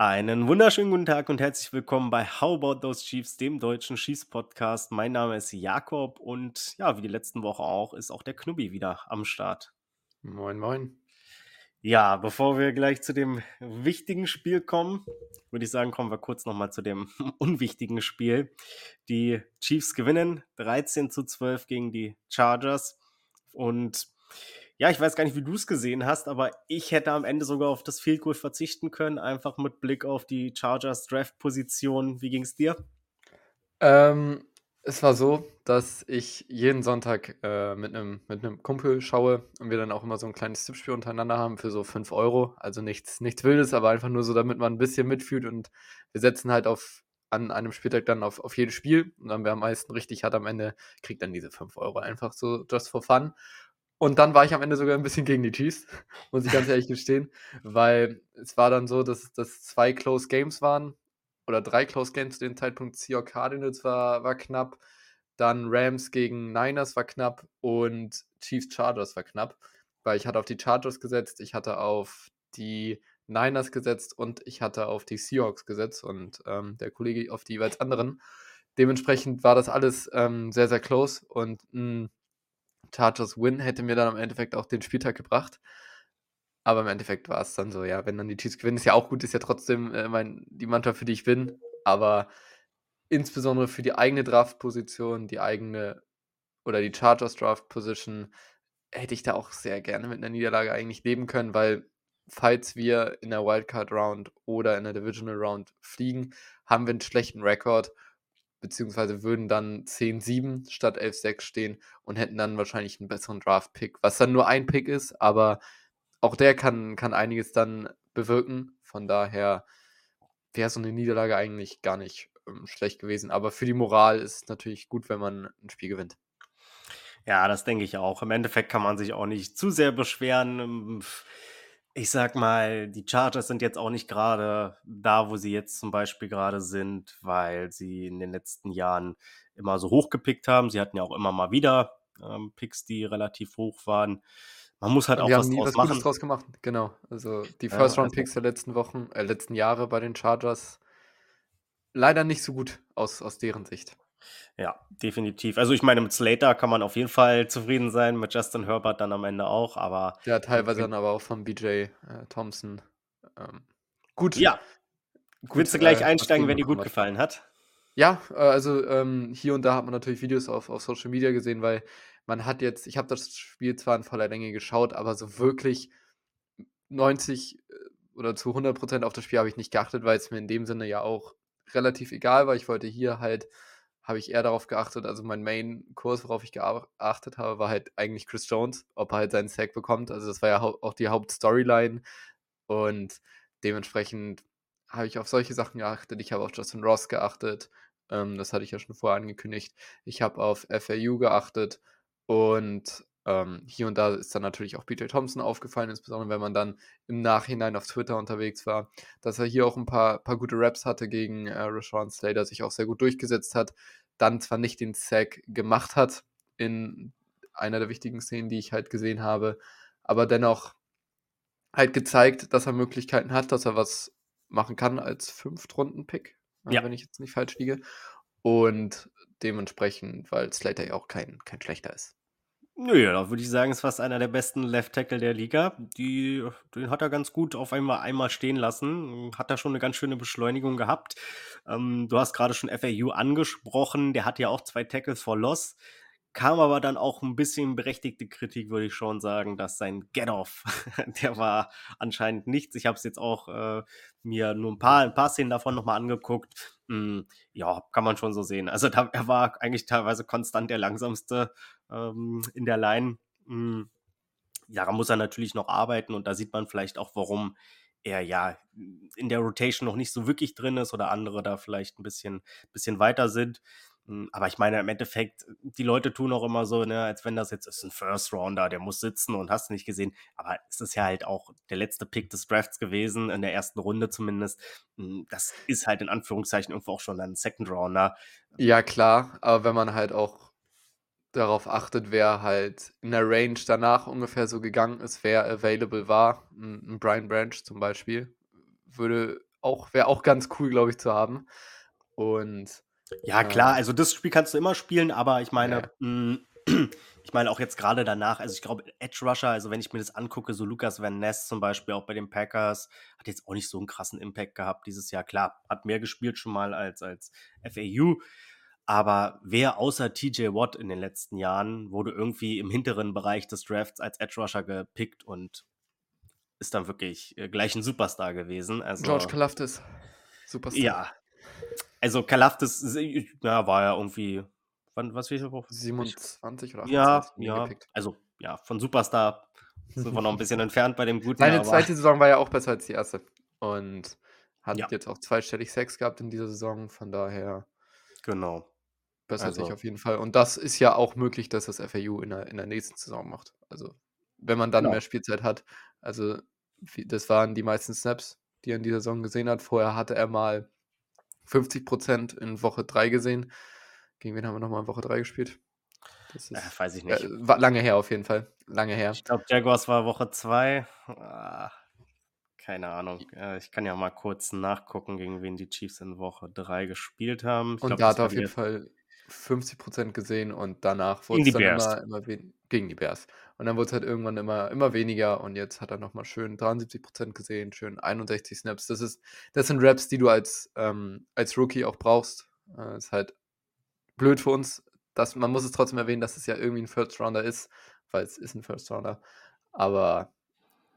Einen wunderschönen guten Tag und herzlich willkommen bei How About Those Chiefs, dem deutschen Chiefs-Podcast. Mein Name ist Jakob und ja, wie die letzten Woche auch, ist auch der Knubbi wieder am Start. Moin, moin. Ja, bevor wir gleich zu dem wichtigen Spiel kommen, würde ich sagen, kommen wir kurz nochmal zu dem unwichtigen Spiel. Die Chiefs gewinnen 13 zu 12 gegen die Chargers und ja, ich weiß gar nicht, wie du es gesehen hast, aber ich hätte am Ende sogar auf das Field Goal verzichten können, einfach mit Blick auf die Chargers Draft-Position. Wie ging es dir? Ähm, es war so, dass ich jeden Sonntag äh, mit einem mit Kumpel schaue und wir dann auch immer so ein kleines Tippspiel untereinander haben für so 5 Euro. Also nichts, nichts Wildes, aber einfach nur so, damit man ein bisschen mitfühlt und wir setzen halt auf an einem Spieltag dann auf, auf jedes Spiel und dann wer am meisten richtig hat am Ende, kriegt dann diese 5 Euro einfach so just for fun. Und dann war ich am Ende sogar ein bisschen gegen die Chiefs, muss ich ganz ehrlich gestehen, weil es war dann so, dass das zwei Close Games waren oder drei Close Games zu dem Zeitpunkt. Seahawks Cardinals war, war knapp, dann Rams gegen Niners war knapp und Chiefs Chargers war knapp, weil ich hatte auf die Chargers gesetzt, ich hatte auf die Niners gesetzt und ich hatte auf die Seahawks gesetzt und ähm, der Kollege auf die jeweils anderen. Dementsprechend war das alles ähm, sehr, sehr close und mh, Chargers Win hätte mir dann am Endeffekt auch den Spieltag gebracht. Aber im Endeffekt war es dann so, ja, wenn dann die Chiefs gewinnen, ist ja auch gut, ist ja trotzdem äh, mein, die Mannschaft, für die ich bin. Aber insbesondere für die eigene Draft-Position, die eigene oder die Chargers Draft-Position, hätte ich da auch sehr gerne mit einer Niederlage eigentlich leben können, weil falls wir in der Wildcard-Round oder in der Divisional Round fliegen, haben wir einen schlechten Rekord beziehungsweise würden dann 10-7 statt 11-6 stehen und hätten dann wahrscheinlich einen besseren Draft-Pick, was dann nur ein Pick ist, aber auch der kann, kann einiges dann bewirken. Von daher wäre so eine Niederlage eigentlich gar nicht ähm, schlecht gewesen. Aber für die Moral ist es natürlich gut, wenn man ein Spiel gewinnt. Ja, das denke ich auch. Im Endeffekt kann man sich auch nicht zu sehr beschweren. Ich sag mal, die Chargers sind jetzt auch nicht gerade da, wo sie jetzt zum Beispiel gerade sind, weil sie in den letzten Jahren immer so hochgepickt haben. Sie hatten ja auch immer mal wieder ähm, Picks, die relativ hoch waren. Man muss halt auch was draus was machen. Gutes draus gemacht. Genau. Also die Ja, First-Round-Picks also der letzten Wochen, äh, letzten Jahre bei den Chargers leider nicht so gut aus, aus deren Sicht. Ja, definitiv. Also ich meine, mit Slater kann man auf jeden Fall zufrieden sein, mit Justin Herbert dann am Ende auch, aber Ja, äh, teilweise dann aber auch von BJ äh, Thompson. Ähm, gut, ja, gut, willst du gleich äh, einsteigen, wer dir gut gefallen hat? Ja, äh, also ähm, hier und da hat man natürlich Videos auf, auf Social Media gesehen, weil man hat jetzt, ich habe das Spiel zwar in voller Länge geschaut, aber so wirklich 90 äh, oder zu 100 Prozent auf das Spiel habe ich nicht geachtet, weil es mir in dem Sinne ja auch relativ egal war. Ich wollte hier halt, habe ich eher darauf geachtet, also mein Main-Kurs, worauf ich geachtet habe, war halt eigentlich Chris Jones, ob er halt seinen Sack bekommt. Also das war ja auch die Hauptstoryline und dementsprechend habe ich auf solche Sachen geachtet. Ich habe auf Justin Ross geachtet. Ähm, das hatte ich ja schon vorher angekündigt. Ich habe auf FAU geachtet und ähm, hier und da ist dann natürlich auch BJ Thompson aufgefallen, insbesondere wenn man dann im Nachhinein auf Twitter unterwegs war, dass er hier auch ein paar, paar gute Raps hatte gegen äh, Rashawn Slater, sich auch sehr gut durchgesetzt hat, dann zwar nicht den Sack gemacht hat in einer der wichtigen Szenen, die ich halt gesehen habe, aber dennoch halt gezeigt, dass er Möglichkeiten hat, dass er was machen kann als Fünftrunden-Pick, äh, Ja. wenn ich jetzt nicht falsch liege. Und dementsprechend, weil Slater ja auch kein, kein schlechter ist. Nö, da würde ich sagen, ist fast einer der besten Left Tackle der Liga. Die, den hat er ganz gut auf einmal einmal stehen lassen. Hat da schon eine ganz schöne Beschleunigung gehabt. Ähm, du hast gerade schon FAU angesprochen. Der hat ja auch zwei Tackles for Loss. Kam aber dann auch ein bisschen berechtigte Kritik, würde ich schon sagen, dass sein Get-Off, der war anscheinend nichts. Ich habe es jetzt auch äh, mir nur ein paar, ein paar Szenen davon nochmal angeguckt. Mm, ja, kann man schon so sehen. Also da, er war eigentlich teilweise konstant der langsamste ähm, in der Line. Mm, daran muss er natürlich noch arbeiten und da sieht man vielleicht auch, warum er ja in der Rotation noch nicht so wirklich drin ist oder andere da vielleicht ein bisschen, bisschen weiter sind. Mm, Aber ich meine, im Endeffekt, die Leute tun auch immer so, ne, als wenn das jetzt ist ein First Rounder, der muss sitzen und hast nicht gesehen. Aber es ist ja halt auch der letzte Pick des Drafts gewesen, in der ersten Runde zumindest. Mm, Das ist halt in Anführungszeichen irgendwo auch schon ein Second Rounder. Ja, klar, aber wenn man halt auch darauf achtet, wer halt in der Range danach ungefähr so gegangen ist, wer available war. Ein, Brian Branch zum Beispiel würde auch, wäre auch ganz cool, glaube ich, zu haben. Und ja, klar, also das Spiel kannst du immer spielen, aber ich meine, ja. mm, ich meine auch jetzt gerade danach, also ich glaube, Edge Rusher, also wenn ich mir das angucke, so Lucas Van Ness zum Beispiel auch bei den Packers, hat jetzt auch nicht so einen krassen Impact gehabt dieses Jahr. Klar, hat mehr gespielt schon mal als, als FAU. Aber wer außer TJ Watt in den letzten Jahren wurde irgendwie im hinteren Bereich des Drafts als Edge Rusher gepickt und ist dann wirklich äh, gleich ein Superstar gewesen. Also, George Kalaftis, Superstar. Ja. Also Kalaftis ja, war ja irgendwie, wann, was will ich 27 oder 28 ja, ja, gepickt. Also ja, von Superstar sind wir noch ein bisschen entfernt bei dem guten. Seine zweite Saison war ja auch besser als die erste. Und hat ja. jetzt auch zweistellig Sex gehabt in dieser Saison, von daher. Genau. Bessert also, sich auf jeden Fall. Und das ist ja auch möglich, dass das FAU in der, in der nächsten Saison macht. Also, wenn man dann ja. mehr Spielzeit hat. Also, das waren die meisten Snaps, die er in dieser Saison gesehen hat. Vorher hatte er mal 50% in Woche 3 gesehen. Gegen wen haben wir nochmal in Woche 3 gespielt? Das ist, äh, weiß ich nicht. Äh, lange her auf jeden Fall. Lange her. Ich glaube, Jaguars war Woche 2. Ah, keine Ahnung. Ich kann ja mal kurz nachgucken, gegen wen die Chiefs in Woche 3 gespielt haben. Ich und glaub, da hat er auf jeden Fall 50% gesehen und danach wurde es dann immer, immer weniger gegen die Bears. Und dann wurde es halt irgendwann immer, immer weniger und jetzt hat er nochmal schön 73% gesehen, schön 61 Snaps. Das, ist, das sind Raps, die du als, ähm, als Rookie auch brauchst. Äh, ist halt blöd für uns. Dass, man muss es trotzdem erwähnen, dass es ja irgendwie ein First Rounder ist, weil es ist ein First Rounder. Aber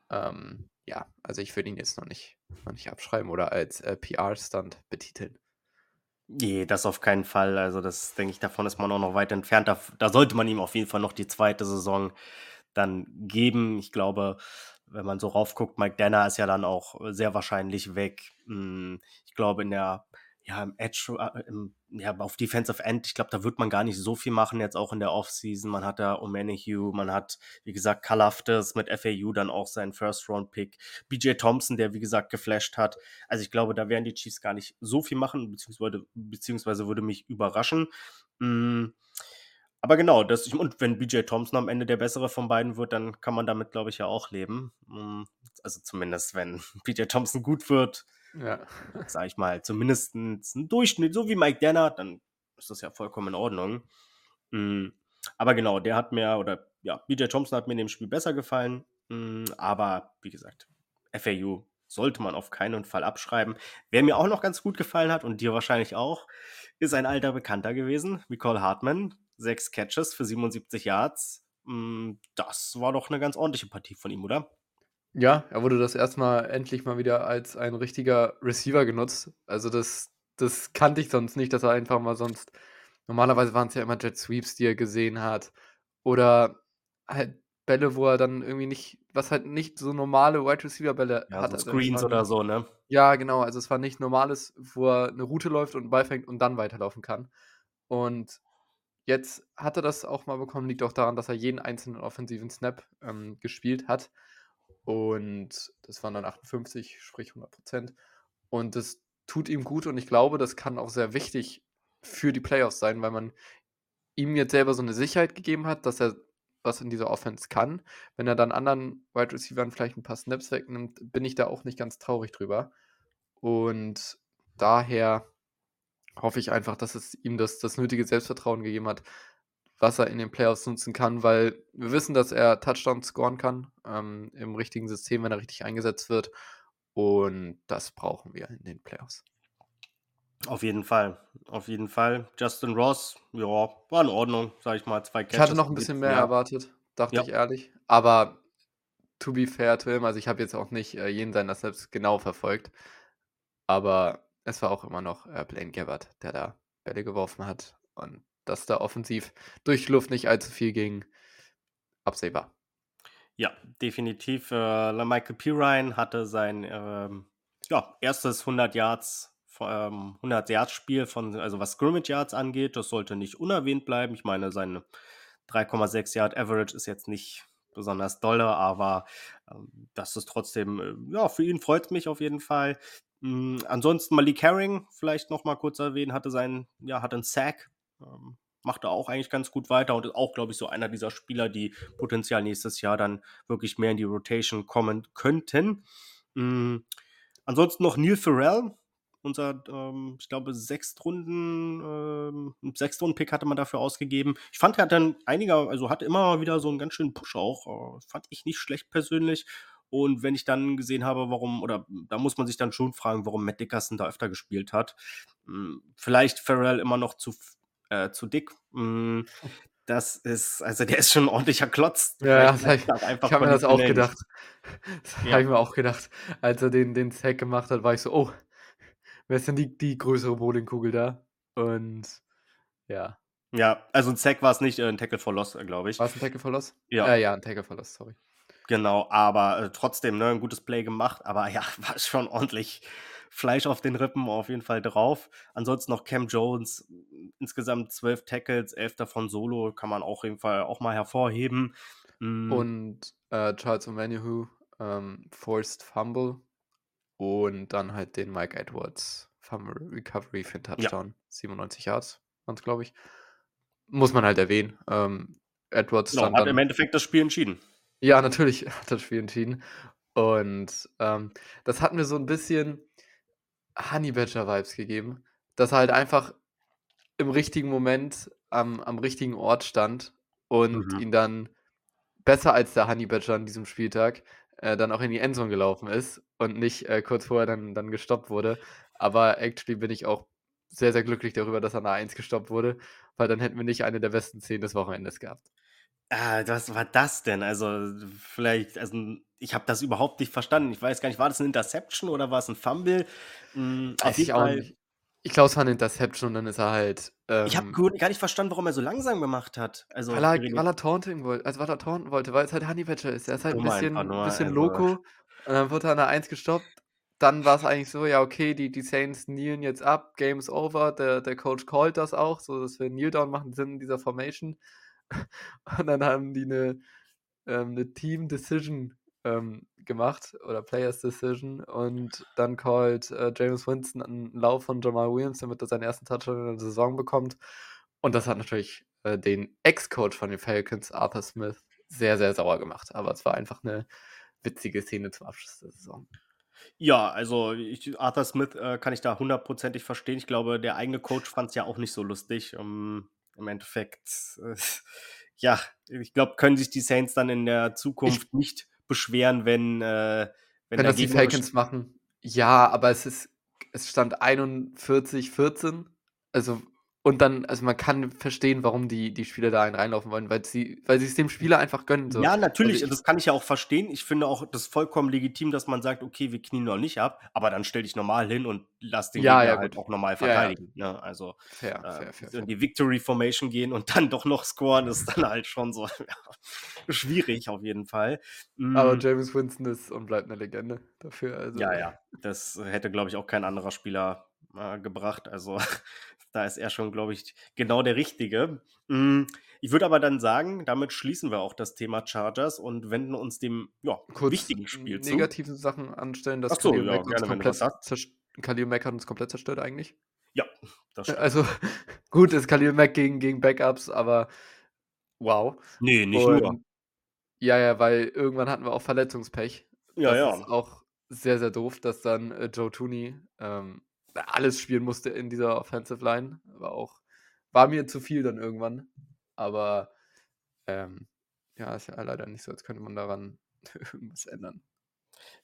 ähm, ja, also ich würde ihn jetzt noch nicht, noch nicht abschreiben oder als äh, PR-Stunt betiteln. Nee, das auf keinen Fall. Also, das denke ich, davon ist man auch noch weit entfernt. Da, da sollte man ihm auf jeden Fall noch die zweite Saison dann geben. Ich glaube, wenn man so raufguckt, Mike Danner ist ja dann auch sehr wahrscheinlich weg. Hm, ich glaube, in der ja, im Edge, äh, im, ja, auf Defensive End, ich glaube, da wird man gar nicht so viel machen, jetzt auch in der Offseason. Man hat da O'Manihue, man hat, wie gesagt, Kalaftis mit FAU dann auch seinen First-Round-Pick. BJ Thompson, der, wie gesagt, geflasht hat. Also ich glaube, da werden die Chiefs gar nicht so viel machen, beziehungsweise, beziehungsweise würde mich überraschen. Mhm. Aber genau, das, und wenn BJ Thompson am Ende der bessere von beiden wird, dann kann man damit, glaube ich, ja auch leben. Mhm. Also zumindest, wenn BJ Thompson gut wird, ja. Sag ich mal, zumindest ein Durchschnitt, so wie Mike Danner, dann ist das ja vollkommen in Ordnung. Mhm. Aber genau, der hat mir, oder ja, BJ Thompson hat mir in dem Spiel besser gefallen. Mhm. Aber wie gesagt, FAU sollte man auf keinen Fall abschreiben. Wer mir auch noch ganz gut gefallen hat und dir wahrscheinlich auch, ist ein alter Bekannter gewesen, Nicole Hartman. Sechs Catches für 77 Yards. Hm, das war doch eine ganz ordentliche Partie von ihm, oder? Ja, er wurde das erstmal endlich mal wieder als ein richtiger Receiver genutzt. Also das, das kannte ich sonst nicht, dass er einfach mal sonst. Normalerweise waren es ja immer Jet Sweeps, die er gesehen hat. Oder halt Bälle, wo er dann irgendwie nicht, was halt nicht so normale Wide Receiver Bälle ja, hat. So also Screens oder so, ne? Ja, genau. Also es war nicht normales, wo er eine Route läuft und einen Ball fängt und dann weiterlaufen kann. Und jetzt hat er das auch mal bekommen, liegt auch daran, dass er jeden einzelnen offensiven Snap ähm, gespielt hat. Und das waren dann 58, sprich 100 Prozent. Und das tut ihm gut und ich glaube, das kann auch sehr wichtig für die Playoffs sein, weil man ihm jetzt selber so eine Sicherheit gegeben hat, dass er was in dieser Offense kann. Wenn er dann anderen Wide Receivers vielleicht ein paar Snaps wegnimmt, bin ich da auch nicht ganz traurig drüber. Und daher hoffe ich einfach, dass es ihm das, das nötige Selbstvertrauen gegeben hat, was er in den Playoffs nutzen kann, weil wir wissen, dass er Touchdowns scoren kann ähm, im richtigen System, wenn er richtig eingesetzt wird. Und das brauchen wir in den Playoffs. Auf jeden Fall, auf jeden Fall. Justin Ross, ja, war in Ordnung, sag ich mal. Zwei Catches ich hatte noch ein bisschen mehr ja. erwartet, dachte ja. ich ehrlich. Aber to be fair to him, also ich habe jetzt auch nicht äh, jeden seiner Snaps genau verfolgt. Aber es war auch immer noch äh, Blaine Gabbard, der da Bälle geworfen hat. Und dass da offensiv durch Luft nicht allzu viel ging, absehbar. Ja, definitiv. Äh, Michael Pirine hatte sein ähm, ja, erstes 100 Yards, ähm, 100 Yards Spiel von, also was Scrimmage Yards angeht, das sollte nicht unerwähnt bleiben. Ich meine, seine 3,6 Yard Average ist jetzt nicht besonders dolle, aber ähm, das ist trotzdem, äh, ja, für ihn freut es mich auf jeden Fall. Mhm, ansonsten Malik Herring, vielleicht noch mal kurz erwähnen, hatte seinen, ja, hatte einen Sack ähm, macht er auch eigentlich ganz gut weiter und ist auch, glaube ich, so einer dieser Spieler, die potenziell nächstes Jahr dann wirklich mehr in die Rotation kommen könnten. Mhm. Ansonsten noch Neil Farrell, unser, ähm, ich glaube, Sechstrunden, ähm, Sechstrunden-Pick hatte man dafür ausgegeben. Ich fand, er hat dann einiger, also hat immer wieder so einen ganz schönen Push auch. Äh, fand ich nicht schlecht persönlich. Und wenn ich dann gesehen habe, warum, oder da muss man sich dann schon fragen, warum Matt Dickerson da öfter gespielt hat. Hm, vielleicht Farrell immer noch zu, äh, zu dick. Hm, das ist, also der ist schon ein ordentlicher Klotz. Ja, ja ich, ich habe mir das auch gedacht. Das ja. habe ich mir auch gedacht. Als er den, den Sack gemacht hat, war ich so, oh, wer ist denn die, die größere Bowlingkugel da? Und ja. Ja, also ein Sack war es nicht, äh, ein Tackle for Loss, äh, glaube ich. War es ein Tackle for Loss? Ja. Äh, ja, ein Tackle for Loss, sorry. Genau, aber äh, trotzdem, ne, ein gutes Play gemacht, aber ja, war schon ordentlich Fleisch auf den Rippen auf jeden Fall drauf. Ansonsten noch Cam Jones, insgesamt zwölf Tackles, elf davon Solo, kann man auch auf jeden Fall auch mal hervorheben. Mhm. Und äh, Charles O'Manyhu, ähm, Forced Fumble und dann halt den Mike Edwards Fumble Recovery für den Touchdown. Ja. 97 Yards waren es, glaube ich. Muss man halt erwähnen. Ähm, Edwards genau, hat dann, im Endeffekt das Spiel entschieden. Ja, natürlich hat das Spiel entschieden. Und ähm, das hat mir so ein bisschen Honey Badger Vibes gegeben, dass er halt einfach im richtigen Moment am, am richtigen Ort stand und mhm. ihn dann besser als der Honey Badger an diesem Spieltag äh, dann auch in die Endzone gelaufen ist und nicht äh, kurz vorher dann, dann gestoppt wurde. Aber actually bin ich auch sehr, sehr glücklich darüber, dass er nach 1 gestoppt wurde, weil dann hätten wir nicht eine der besten Szenen des Wochenendes gehabt. Ah, was war das denn? Also, vielleicht, also ich habe das überhaupt nicht verstanden. Ich weiß gar nicht, war das eine Interception oder war es ein Fumble? Hm, auf jeden Fall. Ich glaube, es war eine Interception und dann ist er halt. Ähm, ich habe gar nicht verstanden, warum er so langsam gemacht hat. Also, weil, er, weil er taunting wollte, also weil er taunten wollte, weil es halt Honey Badger ist. Er ist halt ein bisschen, nur, bisschen also. loco. Und dann wurde er an der 1 gestoppt. Dann war es eigentlich so, ja, okay, die, die Saints kneelen jetzt ab, Game is over. Der, der Coach callt das auch, so dass wir Kneel Down machen, sind in dieser Formation. Und dann haben die eine, ähm, eine Team Decision ähm, gemacht oder Players Decision und dann callt äh, James Winston einen Lauf von Jamal Williams, damit er seinen ersten Touchdown in der Saison bekommt. Und das hat natürlich äh, den Ex-Coach von den Falcons, Arthur Smith, sehr, sehr sauer gemacht. Aber es war einfach eine witzige Szene zum Abschluss der Saison. Ja, also ich, Arthur Smith äh, kann ich da hundertprozentig verstehen. Ich glaube, der eigene Coach fand es ja auch nicht so lustig. Um, im Endeffekt, äh, ja, ich glaube, können sich die Saints dann in der Zukunft ich, nicht beschweren, wenn, äh, wenn, wenn das die Falcons machen. Ja, aber es ist, es stand 41, 14. Also und dann, also man kann verstehen, warum die, die Spieler da einen reinlaufen wollen, weil sie, weil sie es dem Spieler einfach gönnen. So. Ja, natürlich, also ich, das kann ich ja auch verstehen. Ich finde auch das vollkommen legitim, dass man sagt, okay, wir knien noch nicht ab, aber dann stell dich normal hin und lass den ja, Gegner ja, halt auch normal verteidigen. Ja. Ne? Also fair, äh, fair, fair, in die Victory Formation gehen und dann doch noch scoren, ist dann halt schon so schwierig auf jeden Fall. Mhm. Aber James Winston ist und bleibt eine Legende dafür. Also. Ja, ja. Das hätte, glaube ich, auch kein anderer Spieler äh, gebracht. Also da ist er schon, glaube ich, genau der Richtige. Hm, ich würde aber dann sagen, damit schließen wir auch das Thema Chargers und wenden uns dem ja, Kurz wichtigen Spiel zu. negativen Sachen anstellen, dass Ach so, Khalil, ja, Mack gerne, komplett Mack hat uns komplett zerstört eigentlich. Ja, das stimmt. Also gut ist Khalil Mack gegen, gegen Backups, aber wow. Nee, nicht und, nur. Ja, ja, weil irgendwann hatten wir auch Verletzungspech. Ja, das ja. ist auch sehr, sehr doof, dass dann äh, Joe Tooney ähm, alles spielen musste in dieser Offensive Line. War auch, war mir zu viel dann irgendwann. Aber ähm, ja, ist ja leider nicht so, als könnte man daran irgendwas ändern.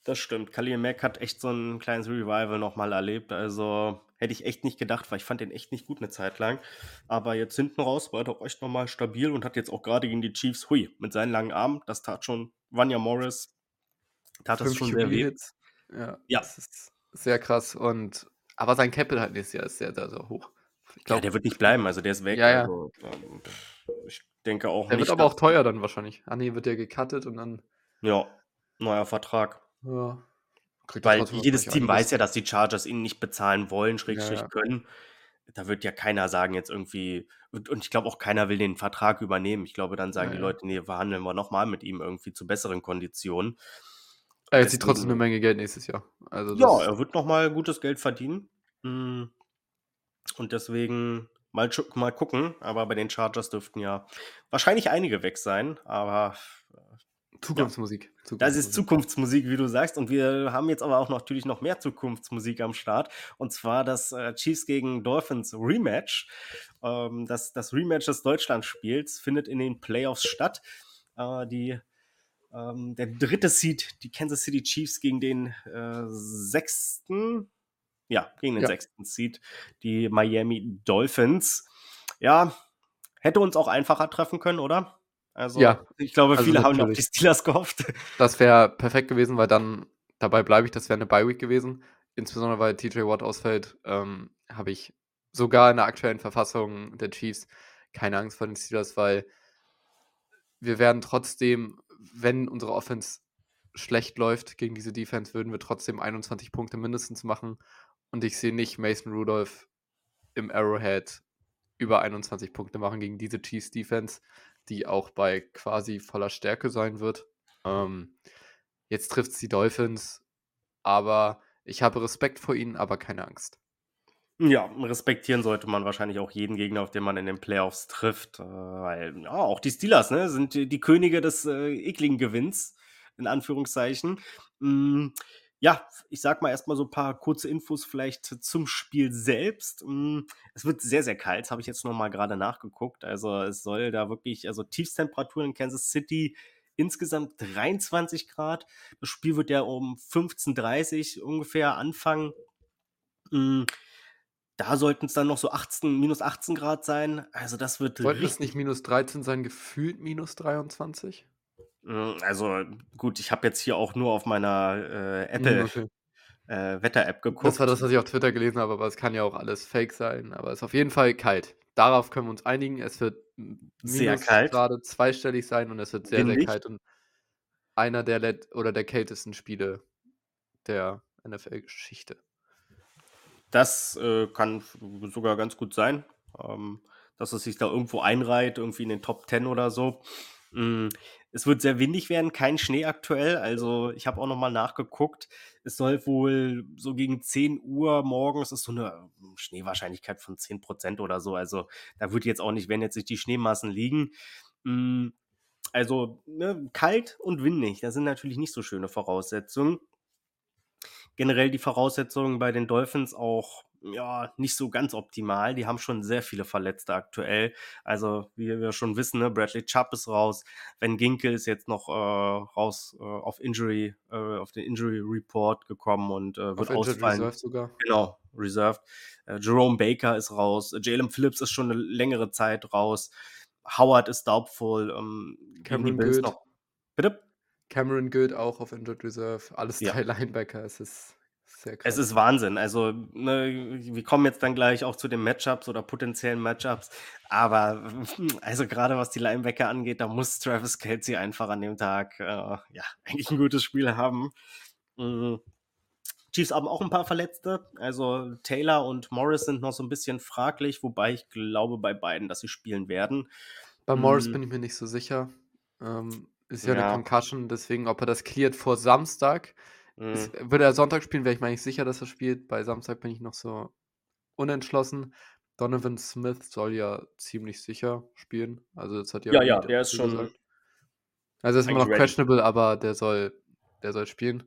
Das stimmt. Khalil Mack hat echt so ein kleines Revival nochmal erlebt. Also hätte ich echt nicht gedacht, weil ich fand den echt nicht gut eine Zeit lang. Aber jetzt hinten raus war er doch echt nochmal stabil und hat jetzt auch gerade gegen die Chiefs, hui, mit seinen langen Armen, das tat schon Vanya Morris, tat das schon sehr weh. Ja, ja, das ist sehr krass. Und aber sein Capital halt nächstes Jahr ist sehr, sehr, sehr hoch. Glaub, ja, der wird nicht bleiben, also der ist weg. Ja, ja. Also, ich denke auch der nicht. Der wird aber auch teuer dann wahrscheinlich. Ah, nee, wird der gecuttet und dann. Ja, neuer Vertrag. Ja. Weil jedes Team weiß ja, dass die Chargers ihn nicht bezahlen wollen, Schrägstrich ja, ja. können. Da wird ja keiner sagen, jetzt irgendwie, und, und ich glaube auch keiner will den Vertrag übernehmen. Ich glaube, dann sagen ja, die Leute, nee, verhandeln wir nochmal mit ihm irgendwie zu besseren Konditionen. Er zieht trotzdem eine Menge Geld nächstes Jahr. Also ja, er wird nochmal gutes Geld verdienen. Hm. Und deswegen mal, mal gucken. Aber bei den Chargers dürften ja wahrscheinlich einige weg sein. Aber Zukunftsmusik. Ja. Zukunftsmusik. Das ist Zukunftsmusik, wie du sagst. Und wir haben jetzt aber auch noch, natürlich noch mehr Zukunftsmusik am Start. Und zwar das äh, Chiefs gegen Dolphins Rematch. Ähm, das, das Rematch des Deutschlandspiels findet in den Playoffs statt. Äh, die, ähm, der dritte Seed, die Kansas City Chiefs gegen den äh, sechsten, ja, gegen den ja. sechsten Seed, die Miami Dolphins. Ja, hätte uns auch einfacher treffen können, oder? Also, ja, ich glaube, also viele haben auf die Steelers gehofft. Das wäre perfekt gewesen, weil dann, dabei bleibe ich, das wäre eine Bye-Week gewesen. Insbesondere weil TJ Watt ausfällt, ähm, habe ich sogar in der aktuellen Verfassung der Chiefs keine Angst vor den Steelers, weil wir werden trotzdem, wenn unsere Offense schlecht läuft gegen diese Defense, würden wir trotzdem 21 Punkte mindestens machen. Und ich sehe nicht Mason Rudolph im Arrowhead über 21 Punkte machen gegen diese Chiefs Defense die auch bei quasi voller Stärke sein wird. Ähm, jetzt trifft es die Dolphins, aber ich habe Respekt vor ihnen, aber keine Angst. Ja, respektieren sollte man wahrscheinlich auch jeden Gegner, auf den man in den Playoffs trifft. Äh, weil ja, auch die Steelers ne, sind die, die Könige des äh, ekligen Gewinns, in Anführungszeichen. Mm, ja, ich sag mal erstmal so ein paar kurze Infos vielleicht zum Spiel selbst. Hm, es wird sehr, sehr kalt, habe ich jetzt nochmal gerade nachgeguckt. Also es soll da wirklich, also Tiefstemperaturen in Kansas City insgesamt 23 Grad. Das Spiel wird ja um 15.30 Uhr ungefähr anfangen. Hm, da sollten es dann noch so 18, minus 18 Grad sein. Also das wird Sollten es nicht minus 13 sein, gefühlt minus 23? Hm, also gut, ich habe jetzt hier auch nur auf meiner äh, Apple okay. äh, Wetter-App geguckt. Das war das, was ich auf Twitter gelesen habe, aber es kann ja auch alles Fake sein. Aber es ist auf jeden Fall kalt. Darauf können wir uns einigen. Es wird sehr kalt. gerade zweistellig sein und es wird sehr, Windig. sehr kalt und einer der Let oder der kältesten Spiele der NFL-Geschichte. Das äh, kann sogar ganz gut sein, ähm, dass es sich da irgendwo einreiht, irgendwie in den Top 10 oder so. Mm, es wird sehr windig werden, kein Schnee aktuell. Also ich habe auch nochmal nachgeguckt. Es soll wohl so gegen 10 Uhr morgens ist so eine Schneewahrscheinlichkeit von 10% oder so. Also da wird jetzt auch nicht, wenn jetzt sich die Schneemassen liegen. Mm, also ne, kalt und windig, das sind natürlich nicht so schöne Voraussetzungen. Generell die Voraussetzungen bei den Dolphins auch ja, nicht so ganz optimal. Die haben schon sehr viele Verletzte aktuell. Also, wie wir schon wissen, ne, Bradley Chubb ist raus. Van Ginkel ist jetzt noch äh, raus äh, auf Injury, äh, auf den Injury Report gekommen und äh, wird auf ausfallen. Reserved sogar. Genau, reserved. Äh, Jerome Baker ist raus. Jalen Phillips ist schon eine längere Zeit raus. Howard ist doubtful. Ähm, Cameron Good. Noch. Bitte? Cameron Good auch auf Injured Reserve. Alles ja. drei Linebacker. Es ist sehr krass. Es ist Wahnsinn. Also, ne, wir kommen jetzt dann gleich auch zu den Matchups oder potenziellen Matchups. Aber, also gerade was die Linebacker angeht, da muss Travis Kelsey einfach an dem Tag, äh, ja, eigentlich ein gutes Spiel haben. Mhm. Chiefs haben auch ein paar Verletzte. Also Taylor und Morris sind noch so ein bisschen fraglich, wobei ich glaube bei beiden, dass sie spielen werden. Bei Morris mhm. bin ich mir nicht so sicher. Ähm, ist ja, ja, eine Concussion, deswegen, ob er das cleart vor Samstag, Mhm. würde er Sonntag spielen, wäre ich mir nicht sicher, dass er spielt. Bei Samstag bin ich noch so unentschlossen. Donovan Smith soll ja ziemlich sicher spielen. Also das hat ja. Ja, ja, der ist schon. Also ist immer noch questionable, aber der soll, der soll spielen.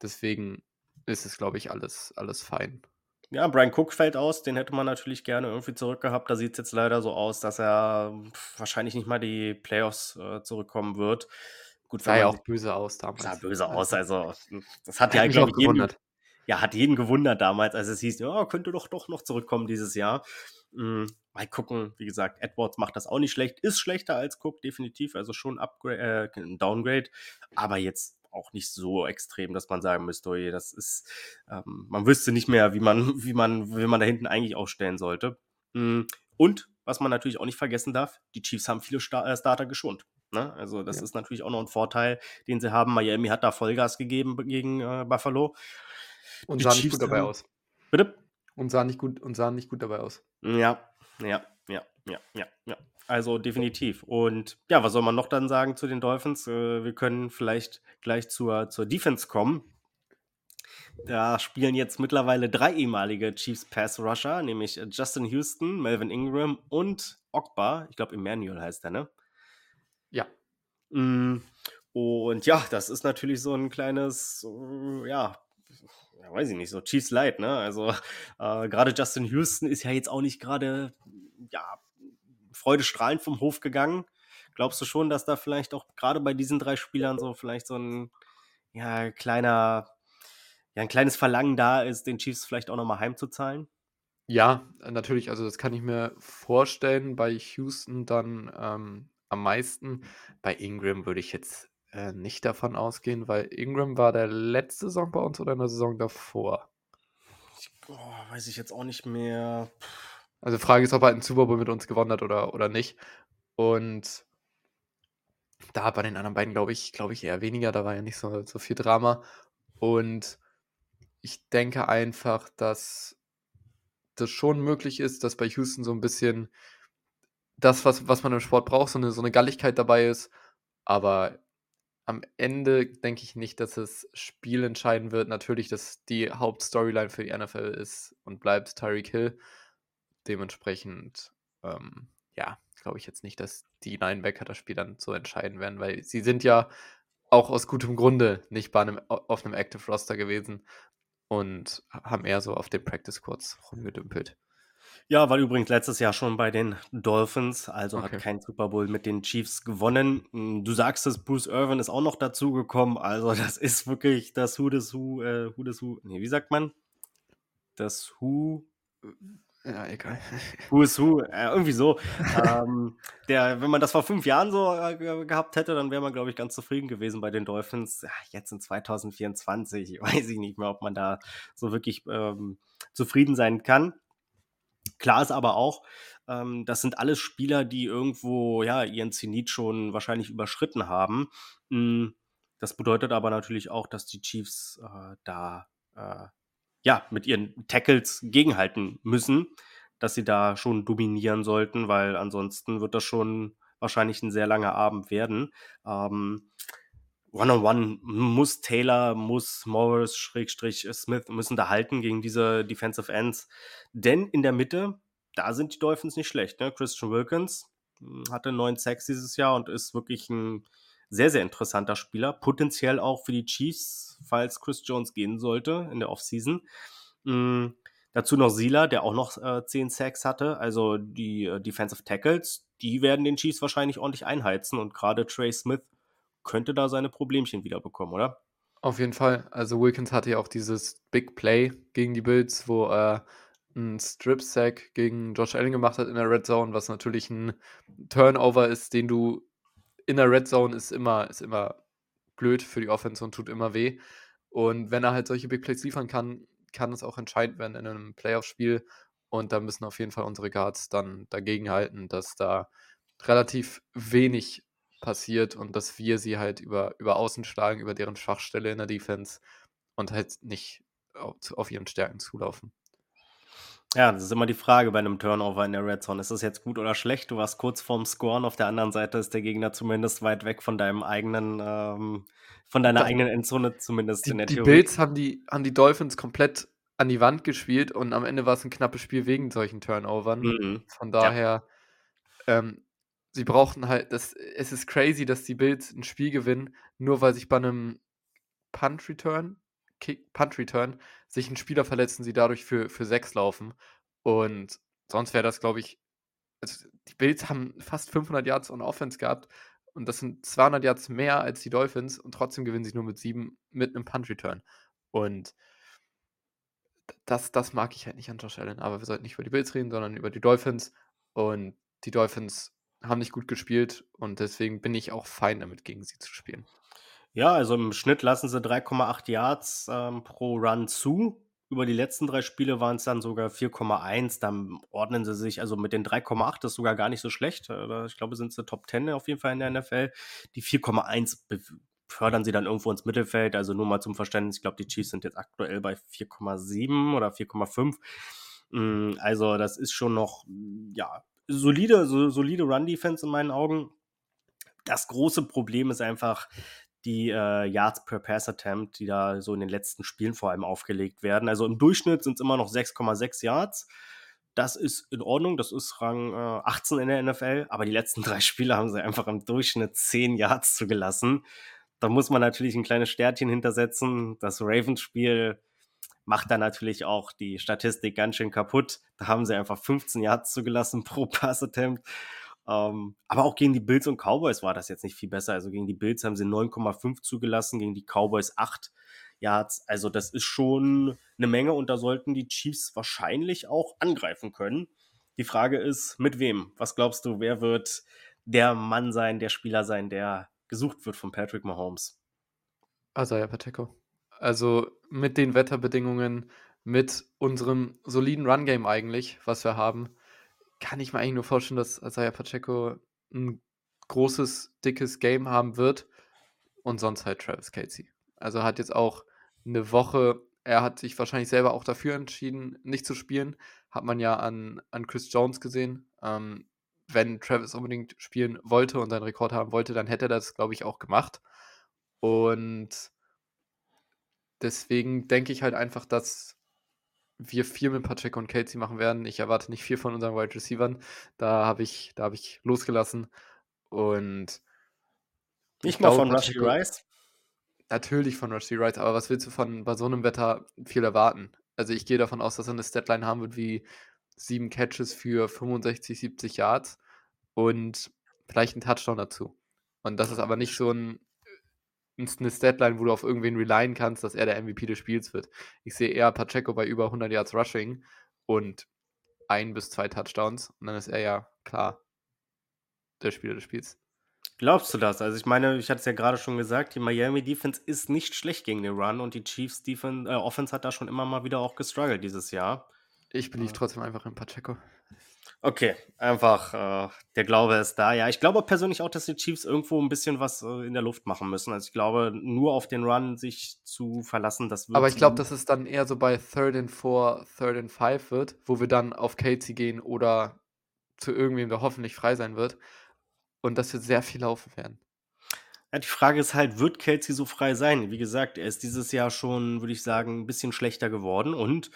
Deswegen ist es, glaube ich, alles, alles fein. Ja, Brian Cook fällt aus, den hätte man natürlich gerne irgendwie zurückgehabt. Da sieht es jetzt leider so aus, dass er wahrscheinlich nicht mal die Playoffs äh, zurückkommen wird. Gut, sah ja auch böse aus damals. Sah böse aus, also das hat ja, glaube ich, jeden, ja, hat jeden gewundert damals, als es hieß, ja, könnte doch doch noch zurückkommen dieses Jahr. Mhm. Mal gucken, wie gesagt, Edwards macht das auch nicht schlecht, ist schlechter als Cook, definitiv, also schon Upgrade, äh, ein Downgrade, aber jetzt auch nicht so extrem, dass man sagen müsste, oje, das ist, ähm, man wüsste nicht mehr, wie man, wie man, wie man da hinten eigentlich aufstellen sollte. Mhm. Und was man natürlich auch nicht vergessen darf, die Chiefs haben viele Star äh, Starter geschont. Ne? Also das ja. ist natürlich auch noch ein Vorteil, den sie haben. Miami hat da Vollgas gegeben gegen äh, Buffalo. Und die sah Chiefs nicht gut dabei haben... aus. Bitte? Und sah nicht gut und sah nicht gut dabei aus. Ja, ja, ja, ja, ja, ja. Also definitiv. Und ja, was soll man noch dann sagen zu den Dolphins? Äh, wir können vielleicht gleich zur, zur Defense kommen. Da spielen jetzt mittlerweile drei ehemalige Chiefs Pass Rusher, nämlich Justin Houston, Melvin Ingram und Ogba. Ich glaube, Emmanuel heißt der, ne? Ja. Mm, Und ja, das ist natürlich so ein kleines, äh, ja, ja, weiß ich nicht, so Chiefs Light, ne? Also äh, gerade Justin Houston ist ja jetzt auch nicht gerade, ja, freudestrahlend vom Hof gegangen. Glaubst du schon, dass da vielleicht auch gerade bei diesen drei Spielern so vielleicht so ein ja, kleiner, ja, ein kleines Verlangen da ist, den Chiefs vielleicht auch nochmal heimzuzahlen? Ja, natürlich, also das kann ich mir vorstellen. Bei Houston dann ähm, am meisten. Bei Ingram würde ich jetzt äh, nicht davon ausgehen, weil Ingram war der letzte Saison bei uns oder in der Saison davor. Ich, oh, weiß ich jetzt auch nicht mehr. Also die Frage ist, ob er einen Super Bowl mit uns gewonnen hat oder, oder nicht. Und da bei den anderen beiden glaube ich, glaube ich eher weniger. Da war ja nicht so, so viel Drama. Und ich denke einfach, dass das schon möglich ist, dass bei Houston so ein bisschen das, was, was man im Sport braucht, so eine, so eine Galligkeit dabei ist. Aber am Ende denke ich nicht, dass es Spiel entscheiden wird. Natürlich, dass die Hauptstoryline für die NFL ist und bleibt Tyreek Hill. Dementsprechend, ähm, ja, glaube ich jetzt nicht, dass die Linebacker das Spiel dann so entscheiden werden, weil sie sind ja auch aus gutem Grunde nicht bei einem, auf einem Active Roster gewesen und haben eher so auf den Practice Squads rumgedümpelt. Ja, war übrigens letztes Jahr schon bei den Dolphins, also Okay. hat kein Super Bowl mit den Chiefs gewonnen. Mm, Du sagst es, Bruce Irvin ist auch noch dazugekommen, also das ist wirklich das Who des Who, äh, Who des Who, nee, wie sagt man? Das Who, Ja, egal. Who is Who, äh, irgendwie so. ähm, der, wenn man das vor fünf Jahren so äh, ge- gehabt hätte, dann wäre man, glaube ich, ganz zufrieden gewesen bei den Dolphins. Ja, jetzt in 2024 weiß ich nicht mehr, ob man da so wirklich ähm, zufrieden sein kann. Klar ist aber auch, ähm, das sind alles Spieler, die irgendwo ja ihren Zenit schon wahrscheinlich überschritten haben. Mm, Das bedeutet aber natürlich auch, dass die Chiefs äh, da äh, ja mit ihren Tackles gegenhalten müssen, dass sie da schon dominieren sollten, weil ansonsten wird das schon wahrscheinlich ein sehr langer Abend werden. Ähm, One-on-one muss Taylor, muss Morris, Schrägstrich Smith müssen da halten gegen diese Defensive Ends. Denn in der Mitte, da sind die Dolphins nicht schlecht. Ne? Christian Wilkins hm, hatte neun Sacks dieses Jahr und ist wirklich ein sehr, sehr interessanter Spieler. Potenziell auch für die Chiefs, falls Chris Jones gehen sollte in der Offseason. Mhm. Dazu noch Sila, der auch noch äh, 10 Sacks hatte. Also die äh, Defensive Tackles, die werden den Chiefs wahrscheinlich ordentlich einheizen und gerade Trey Smith könnte da seine Problemchen wieder bekommen, oder? Auf jeden Fall. Also Wilkins hatte ja auch dieses Big Play gegen die Bills, wo er einen Strip-Sack gegen Josh Allen gemacht hat in der Red Zone, was natürlich ein Turnover ist, den du in der Red Zone ist immer, ist immer blöd für die Offense und tut immer weh. Und wenn er halt solche Big Plays liefern kann, kann es auch entscheidend werden in einem Playoff-Spiel. Und da müssen auf jeden Fall unsere Guards dann dagegen halten, dass da relativ wenig passiert und dass wir sie halt über, über Außen schlagen, über deren Schwachstelle in der Defense und halt nicht auf, ihren Stärken zulaufen. Ja, das ist immer die Frage bei einem Turnover in der Red Zone. Ist das jetzt gut oder schlecht? Du warst kurz vorm Scoren, auf der anderen Seite ist der Gegner zumindest weit weg von deinem eigenen, ähm, von deiner Da- eigenen Endzone, zumindest in Die, der die Theorie. Bills haben die, haben die Dolphins komplett an die Wand gespielt und am Ende war es ein knappes Spiel wegen solchen Turnovern. Mhm. Von daher, ähm, sie brauchten halt, das, es ist crazy, dass die Bills ein Spiel gewinnen, nur weil sich bei einem Punt Return, Kick, Punt Return, sich ein Spieler verletzt und sie dadurch für, für sechs laufen. Und sonst wäre das, glaube ich, also die Bills haben fast 500 Yards on Offense gehabt und das sind 200 Yards mehr als die Dolphins und trotzdem gewinnen sie nur mit sieben mit einem Punt Return. Und das, das mag ich halt nicht an Josh Allen. Aber wir sollten nicht über die Bills reden, sondern über die Dolphins. Und die Dolphins haben nicht gut gespielt und deswegen bin ich auch fein damit, gegen sie zu spielen. Ja, also im Schnitt lassen sie 3,8 Yards ähm, pro Run zu. Über die letzten drei Spiele waren es dann sogar 4,1. Dann ordnen sie sich, also mit den 3,8 ist sogar gar nicht so schlecht. Äh, Ich glaube, sind sie Top 10 auf jeden Fall in der NFL. Die 4,1 fördern sie dann irgendwo ins Mittelfeld. Also nur mal zum Verständnis, ich glaube, die Chiefs sind jetzt aktuell bei 4,7 oder 4,5. Mm, Also das ist schon noch, ja, solide, so, solide Run-Defense in meinen Augen. Das große Problem ist einfach, die äh, Yards per Pass Attempt, die da so in den letzten Spielen vor allem aufgelegt werden. Also im Durchschnitt sind es immer noch 6,6 Yards. Das ist in Ordnung, das ist Rang äh, 18 in der NFL, aber die letzten drei Spiele haben sie einfach im Durchschnitt 10 Yards zugelassen. Da muss man natürlich ein kleines Sternchen hintersetzen. Das Ravens-Spiel macht da natürlich auch die Statistik ganz schön kaputt. Da haben sie einfach 15 Yards zugelassen pro Pass-Attempt. Ähm, aber auch gegen die Bills und Cowboys war das jetzt nicht viel besser. Also gegen die Bills haben sie 9,5 zugelassen, gegen die Cowboys 8 Yards. Also das ist schon eine Menge und da sollten die Chiefs wahrscheinlich auch angreifen können. Die Frage ist, mit wem? Was glaubst du, wer wird der Mann sein, der Spieler sein, der gesucht wird von Patrick Mahomes? Isaiah Pacheco. Also mit den Wetterbedingungen, mit unserem soliden Run-Game eigentlich, was wir haben, kann ich mir eigentlich nur vorstellen, dass Isaiah Pacheco ein großes, dickes Game haben wird und sonst halt Travis Casey. Also hat jetzt auch eine Woche, er hat sich wahrscheinlich selber auch dafür entschieden, nicht zu spielen. Hat man ja an, an Chris Jones gesehen. Ähm, wenn Travis unbedingt spielen wollte und seinen Rekord haben wollte, dann hätte er das, glaube ich, auch gemacht. Und deswegen denke ich halt einfach, dass wir viel mit Pacheco und Casey machen werden. Ich erwarte nicht viel von unseren Wide Receivers. Da habe ich, hab ich losgelassen. Und nicht mal von Rushy Rice? Natürlich von Rushy Rice, aber was willst du von bei so einem Wetter viel erwarten? Also ich gehe davon aus, dass er eine Statline haben wird wie sieben Catches für 65, 70 Yards und vielleicht ein Touchdown dazu. Und das ist aber nicht so ein eine Statline, wo du auf irgendwen relyen kannst, dass er der MVP des Spiels wird. Ich sehe eher Pacheco bei über 100 Yards Rushing und ein bis zwei Touchdowns und dann ist er ja klar der Spieler des Spiels. Glaubst du das? Also ich meine, ich hatte es ja gerade schon gesagt, die Miami Defense ist nicht schlecht gegen den Run und die Chiefs Defense, äh, Offense hat da schon immer mal wieder auch gestruggelt dieses Jahr. Ich believe trotzdem einfach in Pacheco. Okay, einfach äh, der Glaube ist da. Ja, ich glaube persönlich auch, dass die Chiefs irgendwo ein bisschen was äh, in der Luft machen müssen. Also ich glaube, nur auf den Run sich zu verlassen, das wird. Aber ich glaube, dass es dann eher so bei Third and Four, Third and Five wird, wo wir dann auf Casey gehen oder zu irgendwem, der hoffentlich frei sein wird. Und dass wir sehr viel laufen werden. Ja, die Frage ist halt, wird Kelsey so frei sein? Wie gesagt, er ist dieses Jahr schon, würde ich sagen, ein bisschen schlechter geworden und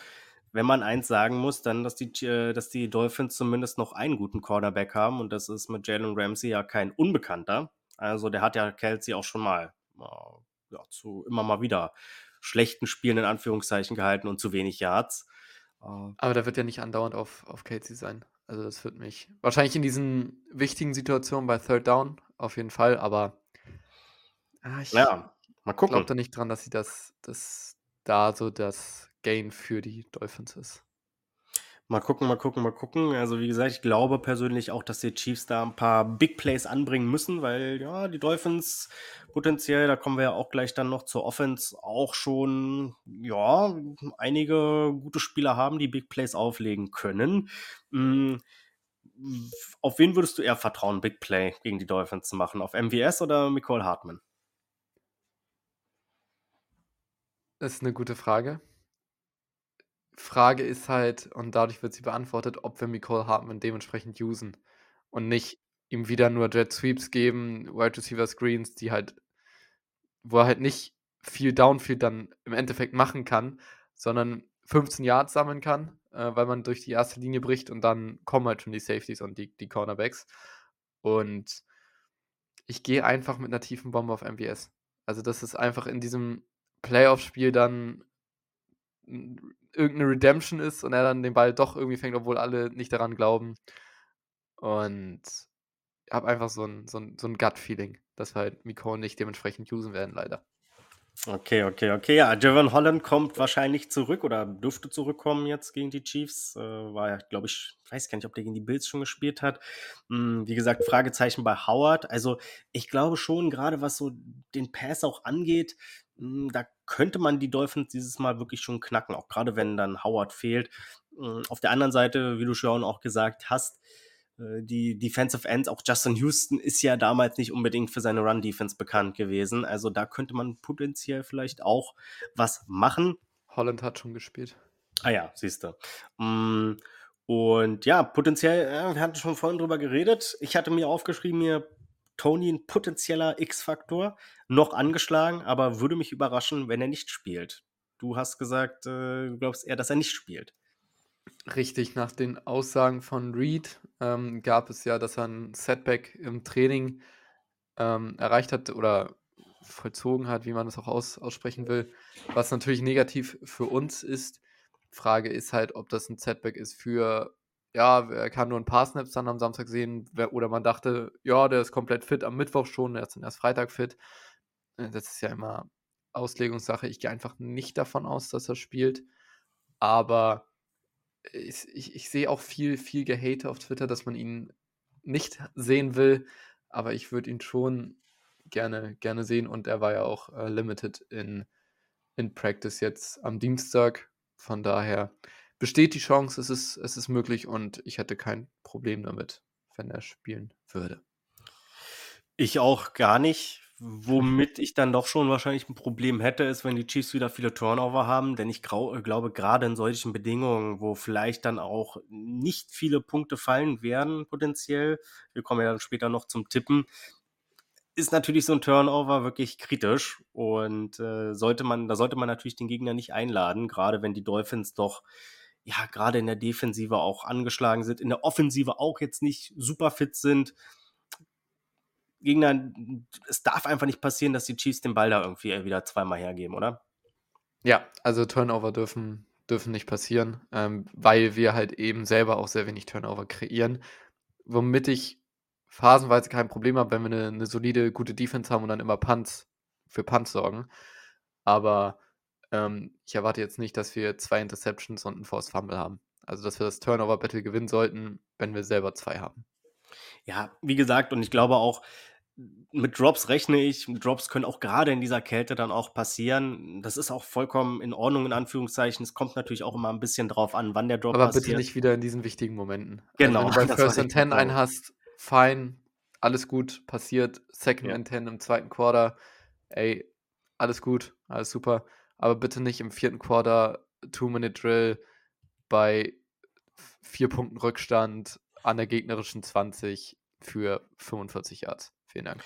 wenn man eins sagen muss, dann, dass die, äh, dass die Dolphins zumindest noch einen guten Cornerback haben und das ist mit Jalen Ramsey ja kein Unbekannter. Also der hat ja Kelsey auch schon mal äh, ja, zu immer mal wieder schlechten Spielen in Anführungszeichen gehalten und zu wenig Yards. Äh, Aber da wird ja nicht andauernd auf, auf Kelsey sein. Also das wird mich wahrscheinlich in diesen wichtigen Situationen bei Third Down auf jeden Fall, aber ah, ich ja, mal gucken. glaube da nicht dran, dass sie das, das da so das Gain für die Dolphins ist. Mal gucken, mal gucken, mal gucken. Also wie gesagt, ich glaube persönlich auch, dass die Chiefs da ein paar Big Plays anbringen müssen, weil ja, die Dolphins potenziell, da kommen wir ja auch gleich dann noch zur Offense, auch schon, ja, einige gute Spieler haben, die Big Plays auflegen können. Mhm. Auf wen würdest du eher vertrauen, Big Play gegen die Dolphins zu machen? Auf MVS oder Nicole Hartman? Das ist eine gute Frage. Frage ist halt, und dadurch wird sie beantwortet, ob wir Nicole Hartman dementsprechend usen und nicht ihm wieder nur Jet Sweeps geben, Wide Receiver Screens, die halt, wo er halt nicht viel Downfield dann im Endeffekt machen kann, sondern 15 Yards sammeln kann, äh, weil man durch die erste Linie bricht und dann kommen halt schon die Safeties und die, die Cornerbacks. Und ich gehe einfach mit einer tiefen Bombe auf MVS. Also, das ist einfach in diesem Playoff-Spiel dann irgendeine Redemption ist und er dann den Ball doch irgendwie fängt, obwohl alle nicht daran glauben. Und ich habe einfach so ein, so ein, so ein Gut-Feeling, dass wir halt Miko nicht dementsprechend usen werden, leider. Okay, okay, okay. Ja, Javon Holland kommt wahrscheinlich zurück oder dürfte zurückkommen jetzt gegen die Chiefs. Äh, war ja, glaube ich, weiß gar nicht, ob der gegen die Bills schon gespielt hat. Hm, wie gesagt, Fragezeichen bei Howard. Also ich glaube schon, gerade was so den Pass auch angeht, da könnte man die Dolphins dieses Mal wirklich schon knacken, auch gerade wenn dann Howard fehlt. Hm, auf der anderen Seite, wie du schon auch gesagt hast, äh, die Defensive Ends, auch Justin Houston ist ja damals nicht unbedingt für seine Run-Defense bekannt gewesen. Also da könnte man potenziell vielleicht auch was machen. Holland hat schon gespielt. Ah ja, siehst du. Hm, und ja, potenziell, wir hatten schon vorhin drüber geredet. Ich hatte mir aufgeschrieben, mir Tony ein potenzieller X-Faktor, noch angeschlagen, aber würde mich überraschen, wenn er nicht spielt. Du hast gesagt, äh, du glaubst eher, dass er nicht spielt. Richtig, nach den Aussagen von Reed ähm, gab es ja, dass er ein Setback im Training ähm, erreicht hat oder vollzogen hat, wie man das auch aus, aussprechen will, was natürlich negativ für uns ist. Frage ist halt, ob das ein Setback ist für, ja, er kann nur ein paar Snaps dann am Samstag sehen, oder man dachte, ja, der ist komplett fit am Mittwoch schon, der ist dann erst Freitag fit. Äh, das ist ja immer Auslegungssache. Ich gehe einfach nicht davon aus, dass er spielt. Aber ich, ich, ich sehe auch viel, viel Gehate auf Twitter, dass man ihn nicht sehen will. Aber ich würde ihn schon gerne, gerne sehen. Und er war ja auch äh, limited in, in Practice jetzt am Dienstag. Von daher besteht die Chance, es ist, es ist möglich und ich hätte kein Problem damit, wenn er spielen würde. Ich auch gar nicht. Womit ich dann doch schon wahrscheinlich ein Problem hätte, ist, wenn die Chiefs wieder viele Turnover haben, denn ich äh, glaube, gerade in solchen Bedingungen, wo vielleicht dann auch nicht viele Punkte fallen werden potenziell, wir kommen ja dann später noch zum Tippen, ist natürlich so ein Turnover wirklich kritisch und, äh, sollte man da sollte man natürlich den Gegner nicht einladen, gerade wenn die Dolphins doch, ja, gerade in der Defensive auch angeschlagen sind, in der Offensive auch jetzt nicht super fit sind. Gegner, es darf einfach nicht passieren, dass die Chiefs den Ball da irgendwie wieder zweimal hergeben, oder? Ja, also Turnover dürfen, dürfen nicht passieren, ähm, weil wir halt eben selber auch sehr wenig Turnover kreieren. Womit ich phasenweise kein Problem habe, wenn wir eine, eine solide, gute Defense haben und dann immer Punts für Punts sorgen. Aber ähm, ich erwarte jetzt nicht, dass wir zwei Interceptions und einen Force Fumble haben. Also, dass wir das Turnover-Battle gewinnen sollten, wenn wir selber zwei haben. Ja, wie gesagt, und ich glaube auch, mit Drops rechne ich. Drops können auch gerade in dieser Kälte dann auch passieren. Das ist auch vollkommen in Ordnung, in Anführungszeichen. Es kommt natürlich auch immer ein bisschen drauf an, wann der Drop Aber passiert. bitte nicht wieder in diesen wichtigen Momenten. Genau. Also wenn du bei First and echt 10 so. einen hast, fein, alles gut, passiert. Second Ja. and 10 im zweiten Quarter, ey, alles gut, alles super. Aber bitte nicht im vierten Quarter, Two-Minute-Drill bei vier Punkten Rückstand an der gegnerischen 20 für 45 Yards. Vielen Dank.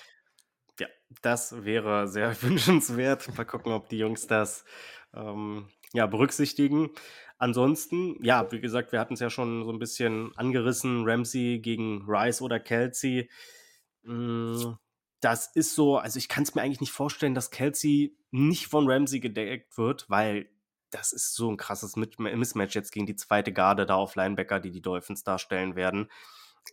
Ja, das wäre sehr wünschenswert. Mal gucken, ob die Jungs das ähm, ja, berücksichtigen. Ansonsten, ja, wie gesagt, wir hatten es ja schon so ein bisschen angerissen, Ramsey gegen Rice oder Kelsey. Mm, Das ist so, also ich kann es mir eigentlich nicht vorstellen, dass Kelsey nicht von Ramsey gedeckt wird, weil das ist so ein krasses Mismatch jetzt gegen die zweite Garde da auf Linebacker, die die Dolphins darstellen werden.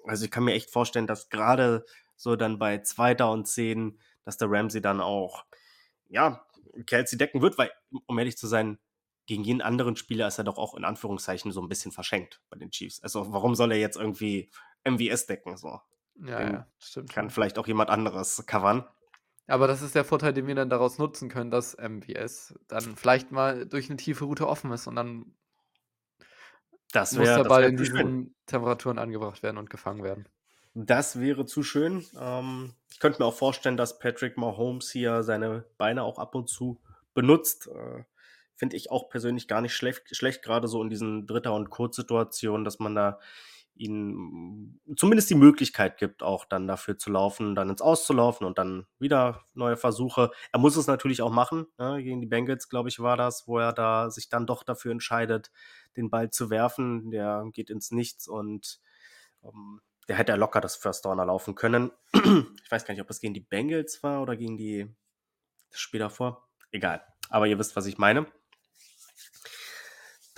Also ich kann mir echt vorstellen, dass gerade so dann bei zweiter und zehn, dass der Ramsey dann auch, ja, Kelsey decken wird, weil, um ehrlich zu sein, gegen jeden anderen Spieler ist er doch auch in Anführungszeichen so ein bisschen verschenkt bei den Chiefs. Also warum soll er jetzt irgendwie MVS decken? So Ja, ja, stimmt. kann vielleicht auch jemand anderes covern. Aber das ist der Vorteil, den wir dann daraus nutzen können, dass MVS dann vielleicht mal durch eine tiefe Route offen ist und dann Das muss wäre der Ball wär in zu schön. diesen Temperaturen angebracht werden und gefangen werden. Das wäre zu schön. Ähm, ich könnte mir auch vorstellen, dass Patrick Mahomes hier seine Beine auch ab und zu benutzt. Äh, Finde ich auch persönlich gar nicht schlecht, schlecht, gerade so in diesen Dritter- und Kurzsituationen, dass man da ihnen zumindest die Möglichkeit gibt, auch dann dafür zu laufen, dann ins Auszulaufen und dann wieder neue Versuche. Er muss es natürlich auch machen. Ne? Gegen die Bengals, glaube ich, war das, wo er da sich dann doch dafür entscheidet, den Ball zu werfen. Der geht ins Nichts und ähm, der hätte er locker das First Downer laufen können. ich weiß gar nicht, ob es gegen die Bengals war oder gegen die das Spiel davor. Egal. Aber ihr wisst, was ich meine.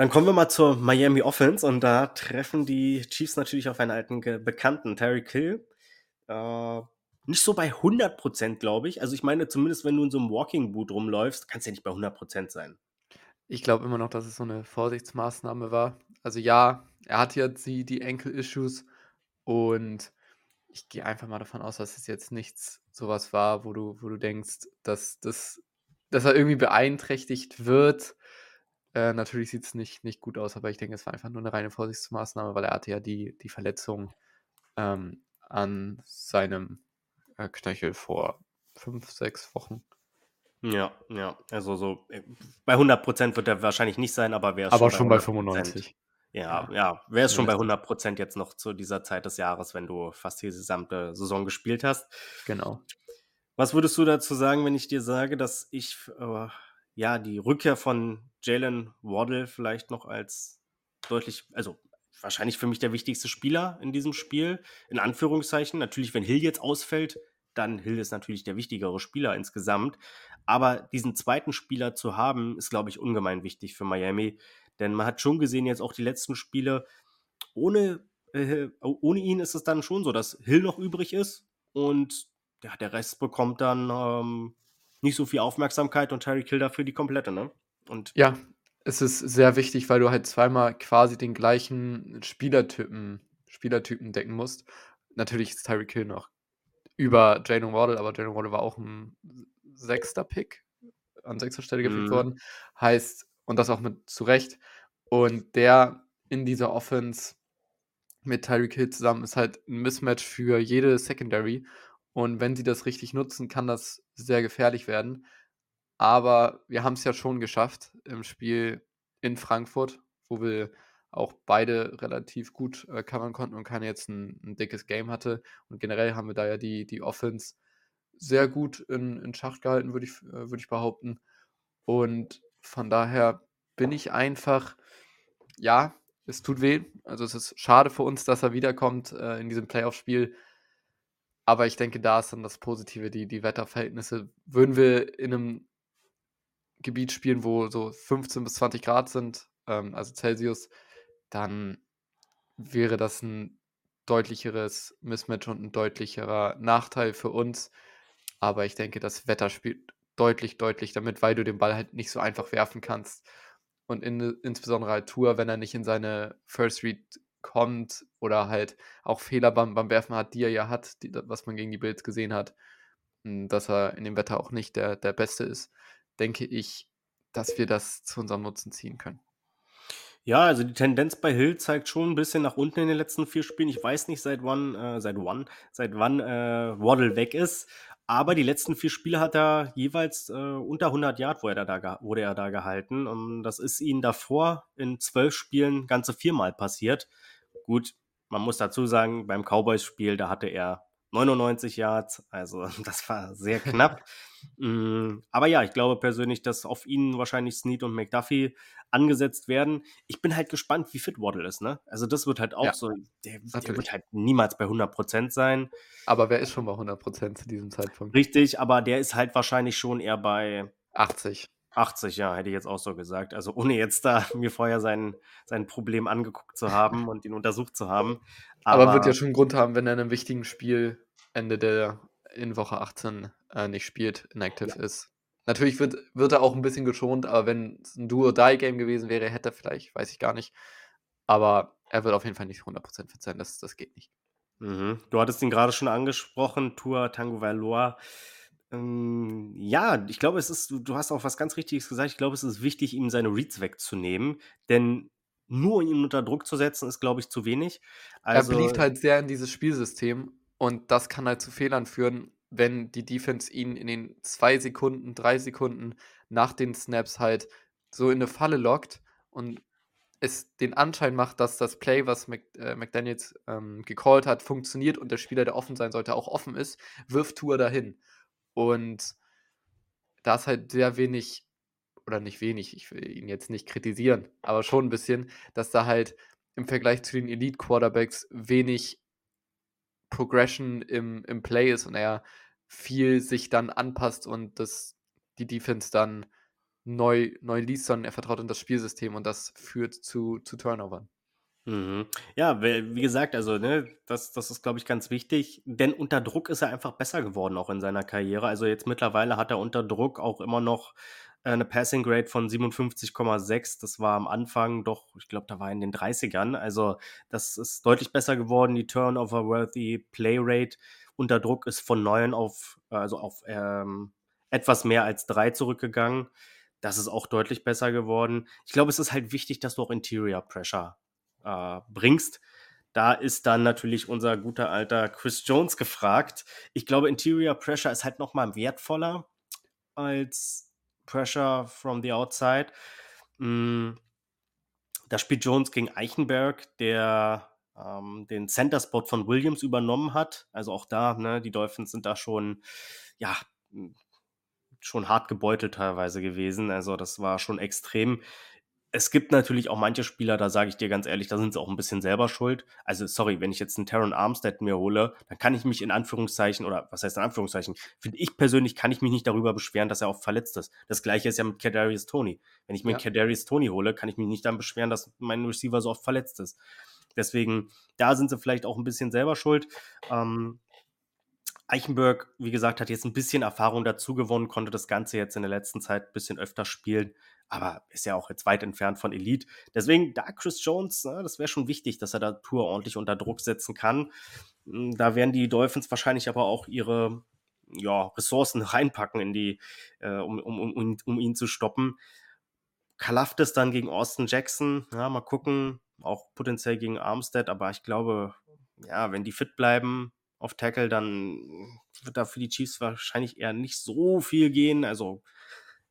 Dann kommen wir mal zur Miami Offense und da treffen die Chiefs natürlich auf einen alten Bekannten, Terry Kill. Äh, nicht so bei 100%, glaube ich. Also ich meine, zumindest wenn du in so einem Walking Boot rumläufst, kannst du ja nicht bei 100% sein. Ich glaube immer noch, dass es so eine Vorsichtsmaßnahme war. Also ja, er hat jetzt die, die Ankle-Issues und ich gehe einfach mal davon aus, dass es jetzt nichts sowas war, wo du, wo du denkst, dass, das, dass er irgendwie beeinträchtigt wird. Äh, natürlich sieht es nicht, nicht gut aus, aber ich denke, es war einfach nur eine reine Vorsichtsmaßnahme, weil er hatte ja die, die Verletzung ähm, an seinem äh, Knöchel vor fünf, sechs Wochen. Ja, ja. Also so äh, bei 100% wird er wahrscheinlich nicht sein, aber wäre Aber schon bei 100%. 95. Ja, Ja, ja, wärst schon bei mindestens. 100 jetzt noch zu dieser Zeit des Jahres, wenn du fast die gesamte Saison gespielt hast. Genau. Was würdest du dazu sagen, wenn ich dir sage, dass ich, äh, ja, die Rückkehr von Jalen Waddle vielleicht noch als deutlich also, wahrscheinlich für mich der wichtigste Spieler in diesem Spiel, in Anführungszeichen. Natürlich, wenn Hill jetzt ausfällt, dann Hill ist natürlich der wichtigere Spieler insgesamt. Aber diesen zweiten Spieler zu haben, ist, glaube ich, ungemein wichtig für Miami. Denn man hat schon gesehen, jetzt auch die letzten Spiele, ohne, äh, ohne ihn ist es dann schon so, dass Hill noch übrig ist und ja, der Rest bekommt dann ähm, nicht so viel Aufmerksamkeit und Tyreek Hill dafür die komplette, ne? Und Ja, es ist sehr wichtig, weil du halt zweimal quasi den gleichen Spielertypen Spielertypen decken musst. Natürlich ist Tyreek Hill noch über Jalen Waddle, aber Jalen Waddle war auch ein sechster Pick an sechster Stelle gepickt Mhm. worden. Heißt, und das auch mit zu Recht. Und der in dieser Offense mit Tyreek Hill zusammen ist halt ein Mismatch für jede Secondary. Und wenn sie das richtig nutzen, kann das sehr gefährlich werden. Aber wir haben es ja schon geschafft im Spiel in Frankfurt, wo wir auch beide relativ gut äh, covern konnten und keiner jetzt ein, ein dickes Game hatte. Und generell haben wir da ja die, die Offense sehr gut in, in Schach gehalten, würde ich, äh, würd ich behaupten. Und von daher bin ich einfach, ja, es tut weh. Also es ist schade für uns, dass er wiederkommt äh, in diesem Playoff-Spiel. Aber ich denke, da ist dann das Positive, die, die Wetterverhältnisse. Würden wir in einem Gebiet spielen, wo so 15 bis 20 Grad sind, ähm, also Celsius, dann wäre das ein deutlicheres Mismatch und ein deutlicherer Nachteil für uns. Aber ich denke, das Wetter spielt deutlich, deutlich damit, weil du den Ball halt nicht so einfach werfen kannst. Und in, insbesondere halt Tour, wenn er nicht in seine First Read kommt oder halt auch Fehler beim, beim Werfen hat, die er ja hat, die, was man gegen die Bills gesehen hat, dass er in dem Wetter auch nicht der, der Beste ist, denke ich, dass wir das zu unserem Nutzen ziehen können. Ja, also die Tendenz bei Hill zeigt schon ein bisschen nach unten in den letzten vier Spielen. Ich weiß nicht, seit wann, äh, seit wann, seit wann äh, Waddle weg ist. Aber die letzten vier Spiele hat er jeweils äh, unter 100 Yard wurde er, da, wurde er da gehalten. Und das ist ihm davor in zwölf Spielen ganze viermal passiert. Gut, man muss dazu sagen, beim Cowboys-Spiel, da hatte er 99 Yards, also das war sehr knapp. mm, aber ja, ich glaube persönlich, dass auf ihn wahrscheinlich Snead und McDuffie angesetzt werden. Ich bin halt gespannt, wie fit Waddle ist, ne? Also das wird halt auch Ja, so, der, der wird halt niemals bei 100% sein. Aber wer ist schon bei 100% zu diesem Zeitpunkt? Richtig, aber der ist halt wahrscheinlich schon eher bei 80. 80, ja, hätte ich jetzt auch so gesagt. Also ohne jetzt da mir vorher sein, sein Problem angeguckt zu haben und ihn untersucht zu haben. Aber, wird ja Aber schon einen Grund haben, wenn er in einem wichtigen Spiel Ende der in Woche 18 äh, nicht spielt, inactive ist. Natürlich wird, wird er auch ein bisschen geschont, aber wenn es ein Do-or-Die-Game gewesen wäre, hätte er vielleicht, weiß ich gar nicht. Aber er wird auf jeden Fall nicht 100% fit sein, das, das geht nicht. Mhm. Du hattest ihn gerade schon angesprochen, Tour Tango Valois. Ähm, ja, ich glaube, es ist, du, hast auch was ganz Richtiges gesagt. Ich glaube, es ist wichtig, ihm seine Reads wegzunehmen, denn nur ihn unter Druck zu setzen, ist, glaube ich, zu wenig. er beliebt Also, halt sehr in dieses Spielsystem und das kann halt zu Fehlern führen, wenn die Defense ihn in den zwei Sekunden, drei Sekunden nach den Snaps halt so in eine Falle lockt und es den Anschein macht, dass das Play, was Mc, äh, McDaniels ähm, gecallt hat, funktioniert und der Spieler, der offen sein sollte, auch offen ist, wirft Tour dahin. Und da ist halt sehr wenig, oder nicht wenig, ich will ihn jetzt nicht kritisieren, aber schon ein bisschen, dass da halt im Vergleich zu den Elite Quarterbacks wenig Progression im, im Play ist und er viel sich dann anpasst und das, die Defense dann neu, neu liest, sondern er vertraut in das Spielsystem und das führt zu, zu Turnovern. Mhm. Ja, wie gesagt, also, ne, das das ist, glaube ich, ganz wichtig, denn unter Druck ist er einfach besser geworden auch in seiner Karriere. Also, jetzt mittlerweile hat er unter Druck auch immer noch, äh, 'ne Passing Grade von 57,6. Das war am Anfang doch ich glaube, da war in den 30ern. Also, das ist deutlich besser geworden. Die Turnover-worthy Play Rate unter Druck ist von 9 auf also, auf, ähm, etwas mehr als 3 zurückgegangen. Das ist auch deutlich besser geworden. Ich glaube, es ist halt wichtig, dass du auch Interior Pressure äh, bringst. Da ist dann natürlich unser guter alter Chris Jones gefragt. Ich glaube, Interior Pressure ist halt noch mal wertvoller als Pressure from the outside. Mm, Da spielt Jones gegen Eichenberg, der ähm, den Center-Spot von Williams übernommen hat. Also auch da, ne, die Dolphins sind da schon, ja, schon hart gebeutelt teilweise gewesen. Also das war schon extrem. Es gibt natürlich auch manche Spieler, da sage ich dir ganz ehrlich, da sind sie auch ein bisschen selber schuld. Also, sorry, wenn ich jetzt einen Terran Armstead mir hole, dann kann ich mich in Anführungszeichen, oder was heißt in Anführungszeichen, finde ich persönlich, kann ich mich nicht darüber beschweren, dass er auch verletzt ist. Das gleiche ist ja mit Kadarius Tony. Wenn ich mir ja. Kadarius Tony hole, kann ich mich nicht dann beschweren, dass mein Receiver so oft verletzt ist. Deswegen, da sind sie vielleicht auch ein bisschen selber schuld. Ähm, Eichenberg, wie gesagt, hat jetzt ein bisschen Erfahrung dazu gewonnen, konnte das Ganze jetzt in der letzten Zeit ein bisschen öfter spielen, aber ist ja auch jetzt weit entfernt von Elite. Deswegen, da Chris Jones, ne, das wäre schon wichtig, dass er da Tour ordentlich unter Druck setzen kann. Hm, da werden die Dolphins wahrscheinlich aber auch ihre ja, Ressourcen reinpacken, in die, äh, um, um, um, um ihn zu stoppen. Kalaftis dann gegen Austin Jackson, ja, mal gucken, auch potenziell gegen Armstead, aber ich glaube, ja, wenn die fit bleiben, auf Tackle, dann wird da für die Chiefs wahrscheinlich eher nicht so viel gehen. Also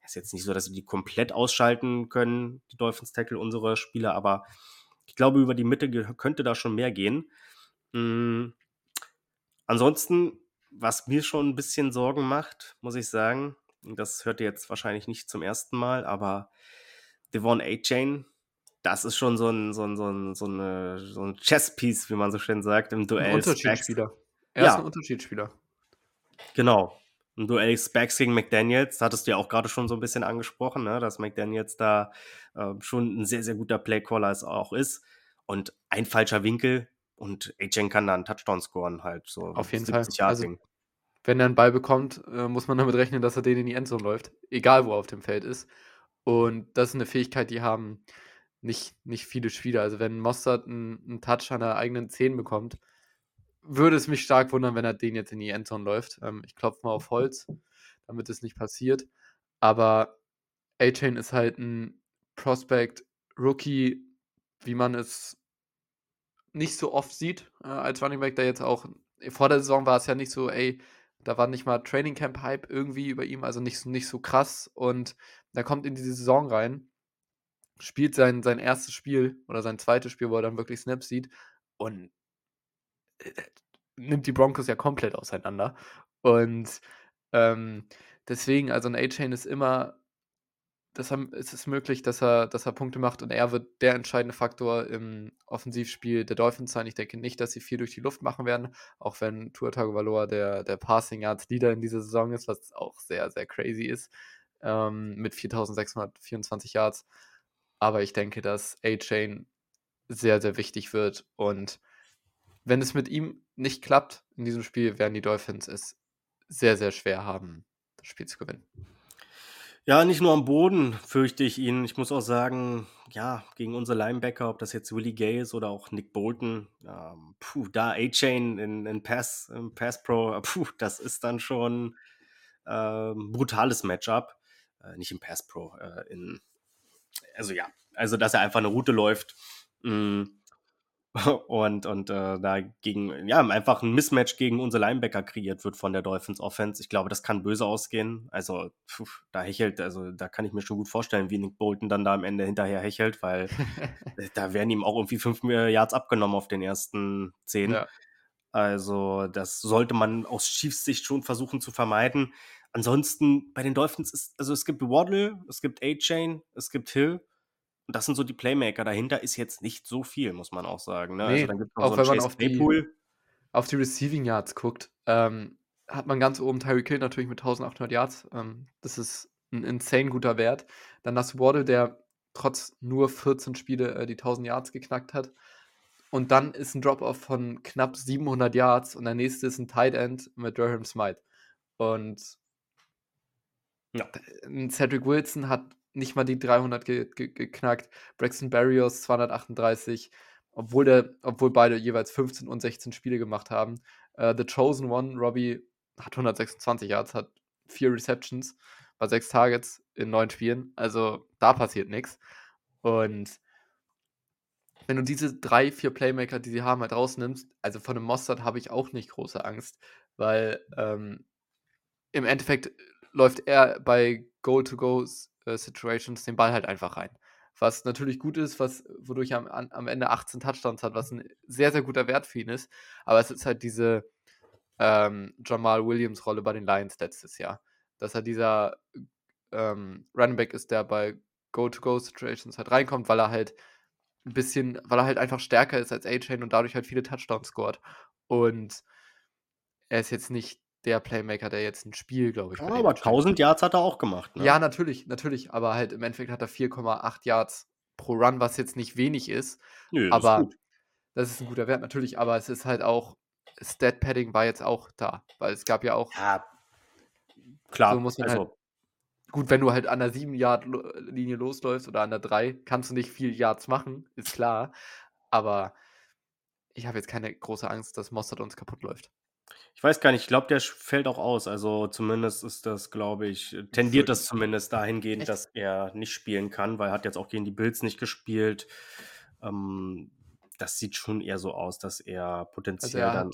ist jetzt nicht so, dass sie die komplett ausschalten können, die Dolphins Tackle, unsere Spieler, aber ich glaube, über die Mitte könnte da schon mehr gehen. Mhm. Ansonsten, was mir schon ein bisschen Sorgen macht, muss ich sagen, das hört ihr jetzt wahrscheinlich nicht zum ersten Mal, aber Devon A-Chain, das ist schon so ein, so ein, so ein, so eine, so ein Chess-Piece, wie man so schön sagt, im Duell. Ein Unterschiedsspieler. Er ja. ist ein Unterschiedsspieler. Genau. Ein Duell Specs gegen McDaniels, das hattest du ja auch gerade schon so ein bisschen angesprochen, ne? dass McDaniels da äh, schon ein sehr, sehr guter Playcaller auch ist. Und ein falscher Winkel und Ajen kann da einen Touchdown scoren, halt so. Auf jeden Fall. Also, wenn er einen Ball bekommt, äh, muss man damit rechnen, dass er den in die Endzone läuft, egal wo er auf dem Feld ist. Und das ist eine Fähigkeit, die haben nicht, nicht viele Spieler. Also wenn Mostert einen, einen Touch an der eigenen 10 bekommt, würde es mich stark wundern, wenn er den jetzt in die Endzone läuft. Ähm, ich klopfe mal auf Holz, damit es nicht passiert. Aber A-Chain ist halt ein Prospect, Rookie, wie man es nicht so oft sieht äh, als Running Back, der jetzt auch vor der Saison war es ja nicht so, ey, da war nicht mal Training Camp Hype irgendwie über ihm, also nicht, nicht so krass. Und da kommt in diese Saison rein, spielt sein, sein erstes Spiel oder sein zweites Spiel, wo er dann wirklich Snaps sieht und nimmt die Broncos ja komplett auseinander. Und ähm, deswegen, also ein A-Chain ist immer, das haben, es ist möglich, dass er, dass er Punkte macht und er wird der entscheidende Faktor im Offensivspiel der Dolphins sein. Ich denke nicht, dass sie viel durch die Luft machen werden, auch wenn Tua Tagovailoa der, der Passing Yards Leader in dieser Saison ist, was auch sehr, sehr crazy ist, ähm, mit 4624 Yards. Aber ich denke, dass A-Chain sehr, sehr wichtig wird und wenn es mit ihm nicht klappt in diesem Spiel, werden die Dolphins es sehr, sehr schwer haben, das Spiel zu gewinnen. Ja, nicht nur am Boden fürchte ich ihn. Ich muss auch sagen, ja, gegen unsere Linebacker, ob das jetzt Willie Gay ist oder auch Nick Bolton, ähm, puh, da A-Chain in, in Pass, in Pass Pro, puh, das ist dann schon äh, brutales Matchup. Äh, nicht im Pass Pro, äh, in, also ja, also dass er einfach eine Route läuft. Mh, mm, und, und äh, da gegen, ja, einfach ein Mismatch gegen unsere Linebacker kreiert wird von der Dolphins Offense. Ich glaube, das kann böse ausgehen. Also, pfuh, da hechelt, also da kann ich mir schon gut vorstellen, wie Nick Bolton dann da am Ende hinterher hechelt, weil da werden ihm auch irgendwie fünf Yards abgenommen auf den ersten zehn. Ja. Also, das sollte man aus Chiefs Sicht schon versuchen zu vermeiden. Ansonsten bei den Dolphins ist, also es gibt Waddle, es gibt A-Chain, es gibt Hill das sind so die Playmaker. Dahinter ist jetzt nicht so viel, muss man auch sagen. Ne? Nee, also dann gibt auch so wenn man auf die, auf die Receiving Yards guckt, ähm, hat man ganz oben Tyreek Hill natürlich mit 1800 Yards. Ähm, das ist ein insane guter Wert. Dann du Waddle, der trotz nur 14 Spiele äh, die 1000 Yards geknackt hat. Und dann ist ein Drop-Off von knapp 700 Yards und der nächste ist ein Tight End mit Durham Smite. Und ja. Cedric Wilson hat nicht mal die 300 ge ge geknackt. Braxton Barrios 238, obwohl, der, obwohl beide jeweils 15 und 16 Spiele gemacht haben. Uh, The Chosen One, Robbie, hat 126 Yards, hat vier Receptions bei sechs Targets in neun Spielen. Also da passiert nichts. Und wenn du diese drei, vier Playmaker, die sie haben, halt rausnimmst, also von einem Mostard habe ich auch nicht große Angst, weil ähm, im Endeffekt läuft er bei Goal-to-Goes Situations den Ball halt einfach rein. was natürlich gut ist, was, wodurch er am, am Ende 18 Touchdowns hat, was ein sehr, sehr guter Wert für ihn ist. Aber es ist halt diese ähm, Jamal Williams-Rolle bei den Lions letztes Jahr. Dass er dieser ähm, Running Back ist, der bei Go-to-Go-Situations halt reinkommt, weil er halt ein bisschen, weil er halt einfach stärker ist als A-Chain und dadurch halt viele Touchdowns scored. Und er ist jetzt nicht der Playmaker, der jetzt ein Spiel, glaube ich. Ja, aber 1000 Yards hat er auch gemacht. Ne? Ja, natürlich, natürlich. Aber halt im Endeffekt hat er 4,8 Yards pro Run, was jetzt nicht wenig ist. Nö, das aber ist das ist ein guter Wert natürlich. Aber es ist halt auch Stat Padding war jetzt auch da, weil es gab ja auch. Ja, klar. So muss man halt also, halt, gut, wenn du halt an der 7-Yard-Linie losläufst oder an der 3, kannst du nicht viel Yards machen, ist klar. Aber ich habe jetzt keine große Angst, dass Mossad uns kaputt läuft. Ich weiß gar nicht, ich glaube, der fällt auch aus. Also zumindest ist das, glaube ich, tendiert das zumindest dahingehend, Echt? dass er nicht spielen kann, weil er hat jetzt auch gegen die Bills nicht gespielt. Ähm, das sieht schon eher so aus, dass er also potenziell also er dann.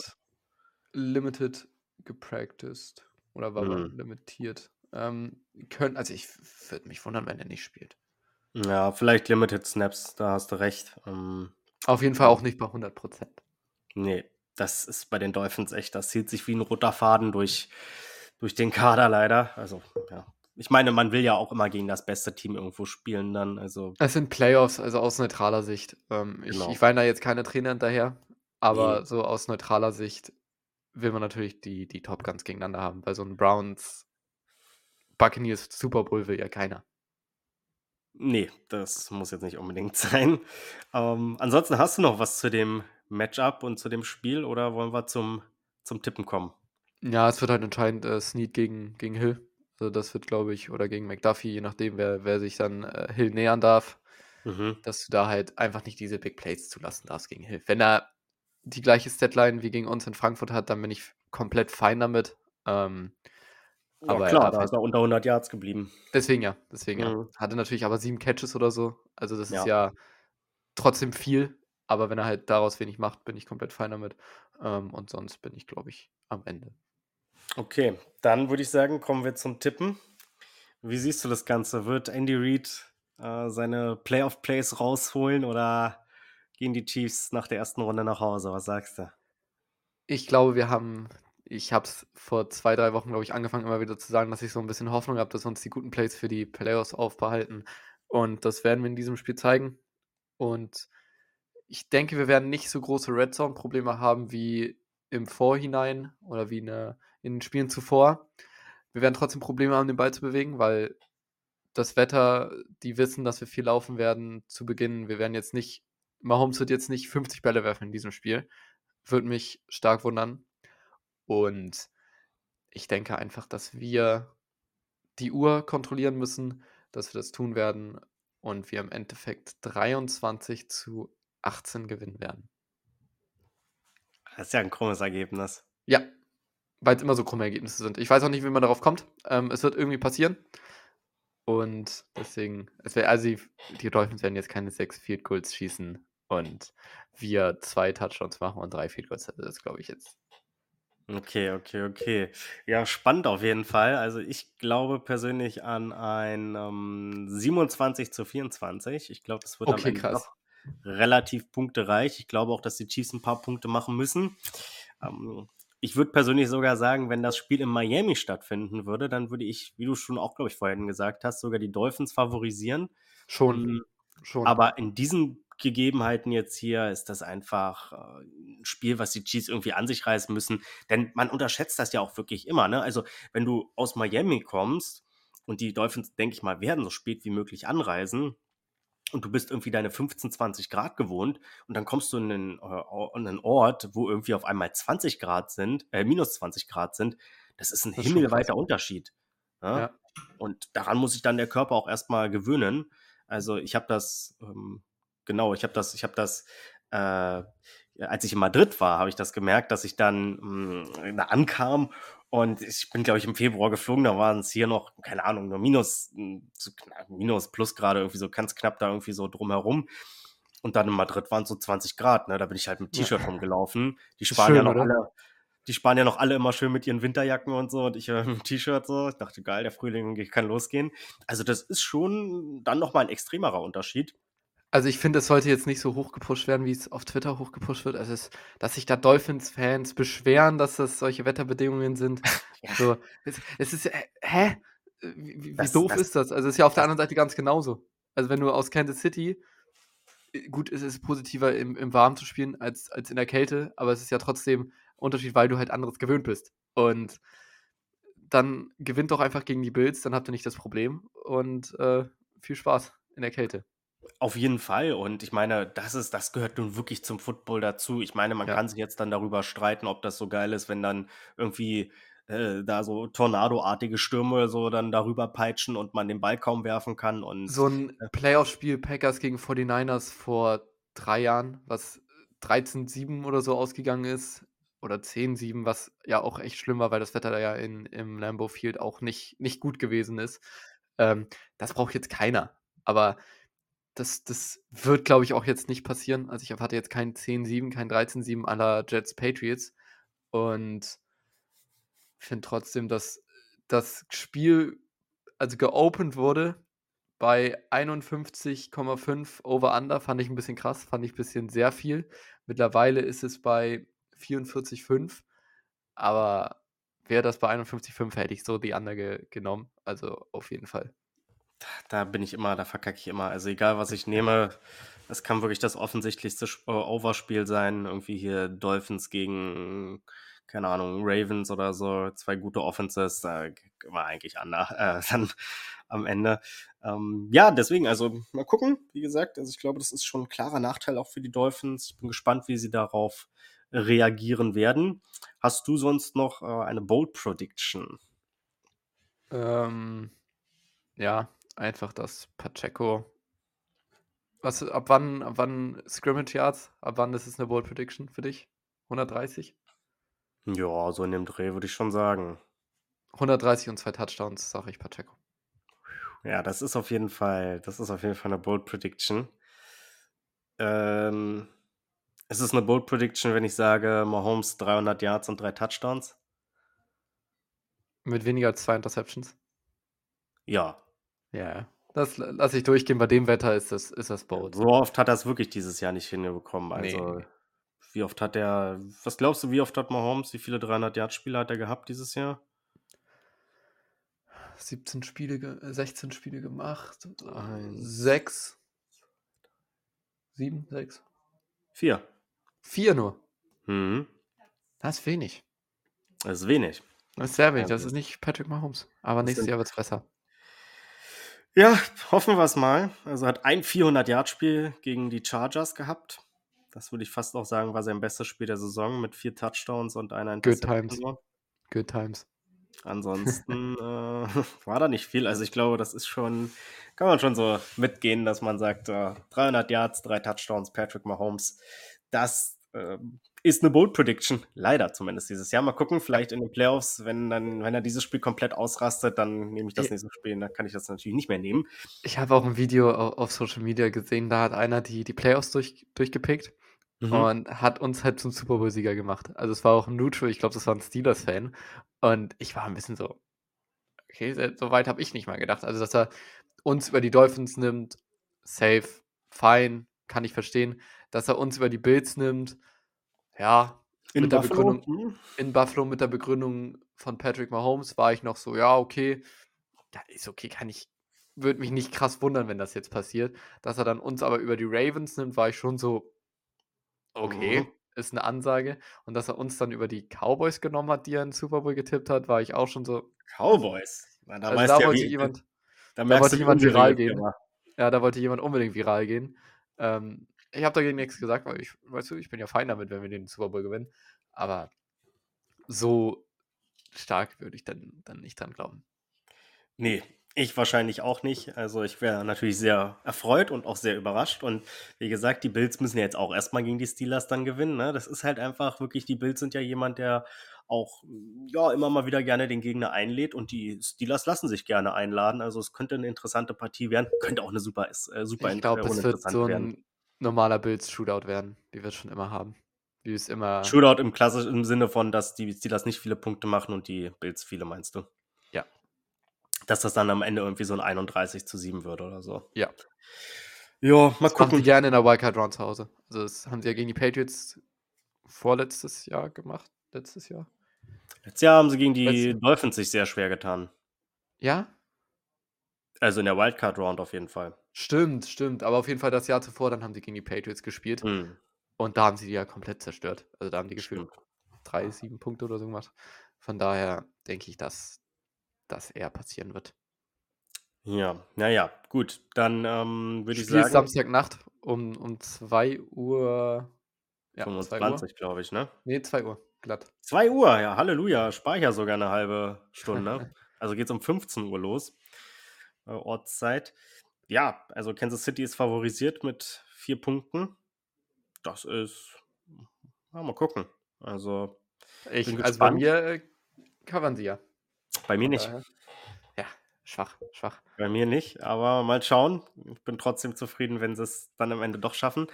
limited gepracticed oder war mhm. limitiert. Ähm, können, also ich würde mich wundern, wenn er nicht spielt. Ja, vielleicht Limited Snaps, da hast du recht. Ähm, Auf jeden Fall auch nicht bei 100 Prozent. Nee, das ist bei den Dolphins echt, das zieht sich wie ein roter Faden durch, durch den Kader leider. Also, ja. Ich meine, man will ja auch immer gegen das beste Team irgendwo spielen dann. Also. Es sind Playoffs, also aus neutraler Sicht. Ähm, genau. ich, ich weine da jetzt keine Trainer hinterher, aber nee. so aus neutraler Sicht will man natürlich die, die Top Guns gegeneinander haben, weil so ein Browns Buccaneers Super Bowl will ja keiner. Nee, das muss jetzt nicht unbedingt sein. Ähm, ansonsten hast du noch was zu dem Matchup und zu dem Spiel oder wollen wir zum, zum Tippen kommen? Ja, es wird halt entscheidend äh, Snead gegen, gegen Hill. Also das wird, glaube ich, oder gegen McDuffie, je nachdem, wer, wer sich dann äh, Hill nähern darf, mhm. dass du da halt einfach nicht diese Big Plays zulassen darfst gegen Hill. Wenn er die gleiche Statline wie gegen uns in Frankfurt hat, dann bin ich komplett fein damit. Ähm, ja, aber klar, da ist er unter 100 Yards geblieben. Deswegen ja, deswegen mhm. ja. Hatte natürlich aber sieben Catches oder so. Also das ja. ist ja trotzdem viel. Aber wenn er halt daraus wenig macht, bin ich komplett fein damit. Ähm, und sonst bin ich, glaube ich, am Ende. Okay, dann würde ich sagen, kommen wir zum Tippen. Wie siehst du das Ganze? Wird Andy Reid äh, seine Playoff-Plays rausholen oder gehen die Chiefs nach der ersten Runde nach Hause? Was sagst du? Ich glaube, wir haben, ich habe es vor zwei, drei Wochen, glaube ich, angefangen, immer wieder zu sagen, dass ich so ein bisschen Hoffnung habe, dass wir uns die guten Plays für die Playoffs aufbehalten. Und das werden wir in diesem Spiel zeigen. Und ich denke, wir werden nicht so große Red Zone-Probleme haben wie im Vorhinein oder wie eine in den Spielen zuvor. Wir werden trotzdem Probleme haben, den Ball zu bewegen, weil das Wetter, die wissen, dass wir viel laufen werden zu Beginn. Wir werden jetzt nicht, Mahomes wird jetzt nicht 50 Bälle werfen in diesem Spiel. Würde mich stark wundern. Und ich denke einfach, dass wir die Uhr kontrollieren müssen, dass wir das tun werden und wir im Endeffekt 23 zu 18 gewinnen werden. Das ist ja ein krummes Ergebnis. Ja, weil es immer so krumme Ergebnisse sind. Ich weiß auch nicht, wie man darauf kommt. Ähm, es wird irgendwie passieren. Und deswegen, es wär, also die, die Dolphins werden jetzt keine sechs Field Goals schießen und wir zwei Touchdowns machen und drei Field Goals. Das glaube ich jetzt. Okay, okay, okay. Ja, spannend auf jeden Fall. Also ich glaube persönlich an ein ähm, 27 zu 24. Ich glaube, es wird okay, am Ende krass. Relativ punktereich. Ich glaube auch, dass die Chiefs ein paar Punkte machen müssen. Ähm, ich würde persönlich sogar sagen, wenn das Spiel in Miami stattfinden würde, dann würde ich, wie du schon auch, glaube ich, vorhin gesagt hast, sogar die Dolphins favorisieren. Schon. Hm, schon. Aber in diesen Gegebenheiten jetzt hier ist das einfach äh, ein Spiel, was die Chiefs irgendwie an sich reißen müssen. Denn man unterschätzt das ja auch wirklich immer. Ne? Also, wenn du aus Miami kommst und die Dolphins, denke ich mal, werden so spät wie möglich anreisen, und du bist irgendwie deine 15, 20 Grad gewohnt und dann kommst du in einen, äh, in einen Ort, wo irgendwie auf einmal 20 Grad sind, äh, minus 20 Grad sind, das ist ein das himmelweiter Unterschied. Ja? Ja. Und daran muss sich dann der Körper auch erstmal gewöhnen. Also ich habe das, ähm, genau, ich habe das, ich habe das, äh, als ich in Madrid war, habe ich das gemerkt, dass ich dann mh, hm, da ankam und ich bin, glaube ich, im Februar geflogen, da waren es hier noch, keine Ahnung, nur minus, hm, minus plus gerade irgendwie so ganz knapp da irgendwie so drumherum. Und dann in Madrid waren es so 20 Grad, ne? Da bin ich halt mit T-Shirt rumgelaufen. Die Spanier schön, noch alle, die sparen ja noch alle immer schön mit ihren Winterjacken und so und ich äh, im T-Shirt so. Ich dachte, geil, der Frühling kann losgehen. Also das ist schon dann nochmal ein extremerer Unterschied. Also ich finde, es sollte jetzt nicht so hoch gepusht werden, wie es auf Twitter hoch gepusht wird. Also es, dass sich da Dolphins-Fans beschweren, dass das solche Wetterbedingungen sind. Ja. So, es, es ist, äh, hä? Wie, wie Das- doof das- ist das? Also es ist ja auf der anderen Seite ganz genauso. Also wenn du aus Kansas City, äh, gut, es ist positiver im, im Warmen zu spielen als, als in der Kälte, aber es ist ja trotzdem ein Unterschied, weil du halt anderes gewöhnt bist. Und dann gewinnt doch einfach gegen die Bills, dann habt ihr nicht das Problem. Und äh, viel Spaß in der Kälte. Auf jeden Fall. Und ich meine, das ist, das gehört nun wirklich zum Football dazu. Ich meine, man Ja. kann sich jetzt dann darüber streiten, ob das so geil ist, wenn dann irgendwie äh, da so Tornadoartige Stürme so dann darüber peitschen und man den Ball kaum werfen kann. Und So ein Playoff-Spiel Packers gegen 49ers vor drei Jahren, was 13-7 oder so ausgegangen ist, oder 10-7, was ja auch echt schlimm war, weil das Wetter da ja in, im Lambeau Field auch nicht, nicht gut gewesen ist. Ähm, das braucht jetzt keiner. Aber das, das wird, glaube ich, auch jetzt nicht passieren. Also ich erwarte jetzt kein 10-7, kein 13-7 aller Jets Patriots. Und finde trotzdem, dass das Spiel also geopend wurde bei 51,5 Over-Under, fand ich ein bisschen krass, fand ich ein bisschen sehr viel. Mittlerweile ist es bei 44,5, aber wäre das bei 51,5, hätte ich so die Under ge genommen. Also auf jeden Fall. Da bin ich immer, da verkacke ich immer. Also egal, was ich nehme, das kann wirklich das offensichtlichste Sp- äh, Overspiel sein. Irgendwie hier Dolphins gegen, keine Ahnung, Ravens oder so. Zwei gute Offenses, da war eigentlich Under äh, dann am Ende. Ähm, ja, deswegen, also mal gucken, wie gesagt. Also ich glaube, das ist schon ein klarer Nachteil auch für die Dolphins. Ich bin gespannt, wie sie darauf reagieren werden. Hast du sonst noch äh, eine Bold Prediction? Ähm, ja, einfach das Pacheco. Was, ab wann, ab wann Scrimmage Yards? Ab wann ist es eine Bold Prediction für dich? 130? Ja, so in dem Dreh würde ich schon sagen. 130 und zwei Touchdowns, sage ich Pacheco. Ja, das ist auf jeden Fall, das ist auf jeden Fall eine Bold Prediction. Ähm, es ist eine Bold Prediction, wenn ich sage, Mahomes 300 Yards und drei Touchdowns. Mit weniger als zwei Interceptions. Ja, Ja, das la- lasse ich durchgehen. Bei dem Wetter ist das, ist das bold. so oft hat er es wirklich dieses Jahr nicht hinbekommen. Also, nee. wie oft hat er, was glaubst du, wie oft hat Mahomes, wie viele 300 Yard Spiele hat er gehabt dieses Jahr? 17 Spiele, ge- äh, 16 Spiele gemacht. Eins. Sechs. Sieben, sechs. Vier. Vier nur. Mhm. Das ist wenig. Das ist wenig. Das ist sehr wenig. Das ist nicht Patrick Mahomes. Aber Das nächstes Jahr wird es besser. Ja, hoffen wir es mal. Also hat ein 400-Yard-Spiel gegen die Chargers gehabt. Das würde ich fast auch sagen, war sein bestes Spiel der Saison mit vier Touchdowns und einer Good Interception times. nur. Good times. Ansonsten äh, war da nicht viel. Also ich glaube, das ist schon, kann man schon so mitgehen, dass man sagt, äh, 300 Yards, drei Touchdowns, Patrick Mahomes. Das äh, ist eine Bold Prediction. Leider zumindest dieses Jahr. Mal gucken, vielleicht in den Playoffs, wenn, dann, wenn er dieses Spiel komplett ausrastet, dann nehme ich das nächste Spiel. Dann kann ich das natürlich nicht mehr nehmen. Ich habe auch ein Video au- auf Social Media gesehen, da hat einer die, die Playoffs durch, durchgepickt Mhm. und hat uns halt zum Super Bowl-Sieger gemacht. Also es war auch ein Neutral, ich glaube, das war ein Steelers-Fan. Und ich war ein bisschen so, okay, so weit habe ich nicht mal gedacht. Also, dass er uns über die Dolphins nimmt, safe, fine, kann ich verstehen. Dass er uns über die Bills nimmt, ja, In mit der Buffalo? Begründung, Hm? in Buffalo mit der Begründung von Patrick Mahomes war ich noch so, ja, okay, ja, ist okay, kann ich, würde mich nicht krass wundern, wenn das jetzt passiert. Dass er dann uns aber über die Ravens nimmt, war ich schon so, okay, Mhm. ist eine Ansage. Und dass er uns dann über die Cowboys genommen hat, die er in Super Bowl getippt hat, war ich auch schon so, Cowboys. Na, da also da ja, wollte wie, jemand, da da wollte jemand viral der gehen. Ja, da wollte jemand unbedingt viral gehen. Ähm, ich habe dagegen nichts gesagt, weil ich, weißt du, ich bin ja fein damit, wenn wir den Super Bowl gewinnen. Aber so stark würde ich dann, dann nicht dran glauben. Nee, ich wahrscheinlich auch nicht. Also ich wäre natürlich sehr erfreut und auch sehr überrascht. Und wie gesagt, die Bills müssen ja jetzt auch erstmal gegen die Steelers dann gewinnen. Ne? Das ist halt einfach wirklich, die Bills sind ja jemand, der auch ja immer mal wieder gerne den Gegner einlädt und die Steelers lassen sich gerne einladen. Also es könnte eine interessante Partie werden, könnte auch eine super, äh, super Ich in- glaube, äh, es wird so werden. Normaler Bills-Shootout werden, wie wir es schon immer haben. wie es immer. Shootout im klassischen im Sinne von, dass die Steelers nicht viele Punkte machen und die Bills viele, meinst du? Ja. Dass das dann am Ende irgendwie so ein 31 zu 7 wird oder so. Ja. Ja, mal Das machen gucken. gerne in der Wildcard Round zu Hause. Also das haben sie ja gegen die Patriots vorletztes Jahr gemacht. Letztes Jahr. Letztes Jahr haben sie gegen die Letztes- Dolphins sich sehr schwer getan. Ja? Also in der Wildcard Round auf jeden Fall. Stimmt, stimmt. Aber auf jeden Fall das Jahr zuvor, dann haben sie gegen die Patriots gespielt. Hm, Und da haben sie die ja komplett zerstört. Also da haben die gefühlt stimmt. drei, sieben Punkte oder so gemacht. Von daher denke ich, dass das eher passieren wird. Ja, naja, gut. Dann ähm, würde ich sagen, Samstagnacht um, um 2 Uhr. Ja, 2 Uhr. 25, glaube ich, ne? Nee, 2 Uhr. Glatt. 2 Uhr, ja, Halleluja. Speicher sogar eine halbe Stunde. also geht es um 15 Uhr los. Äh, Ortszeit. Ja, also Kansas City ist favorisiert mit vier Punkten. Das ist. Ja, mal gucken. Also Ich, Bin also bei mir äh, covern sie ja. bei mir nicht. Ja, schwach, schwach. Bei mir nicht, aber mal schauen. Ich bin trotzdem zufrieden, wenn sie es dann am Ende doch schaffen.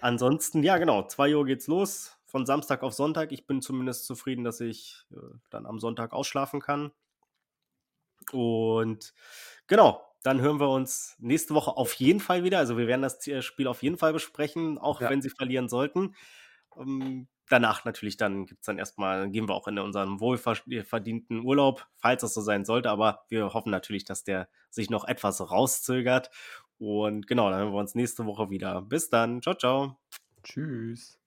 Ansonsten, ja, genau, 2 Uhr geht's los. Von Samstag auf Sonntag. Ich bin zumindest zufrieden, dass ich äh, dann am Sonntag ausschlafen kann. Und genau, dann hören wir uns nächste Woche auf jeden Fall wieder. Also wir werden das äh, Spiel auf jeden Fall besprechen, auch Ja. wenn sie verlieren sollten. Ähm, danach natürlich, dann gibt's dann erstmal, gehen wir auch in unseren wohlverdienten Urlaub, falls es so sein sollte. Aber wir hoffen natürlich, dass der sich noch etwas rauszögert. Und genau, dann hören wir uns nächste Woche wieder. Bis dann. Ciao, ciao. Tschüss.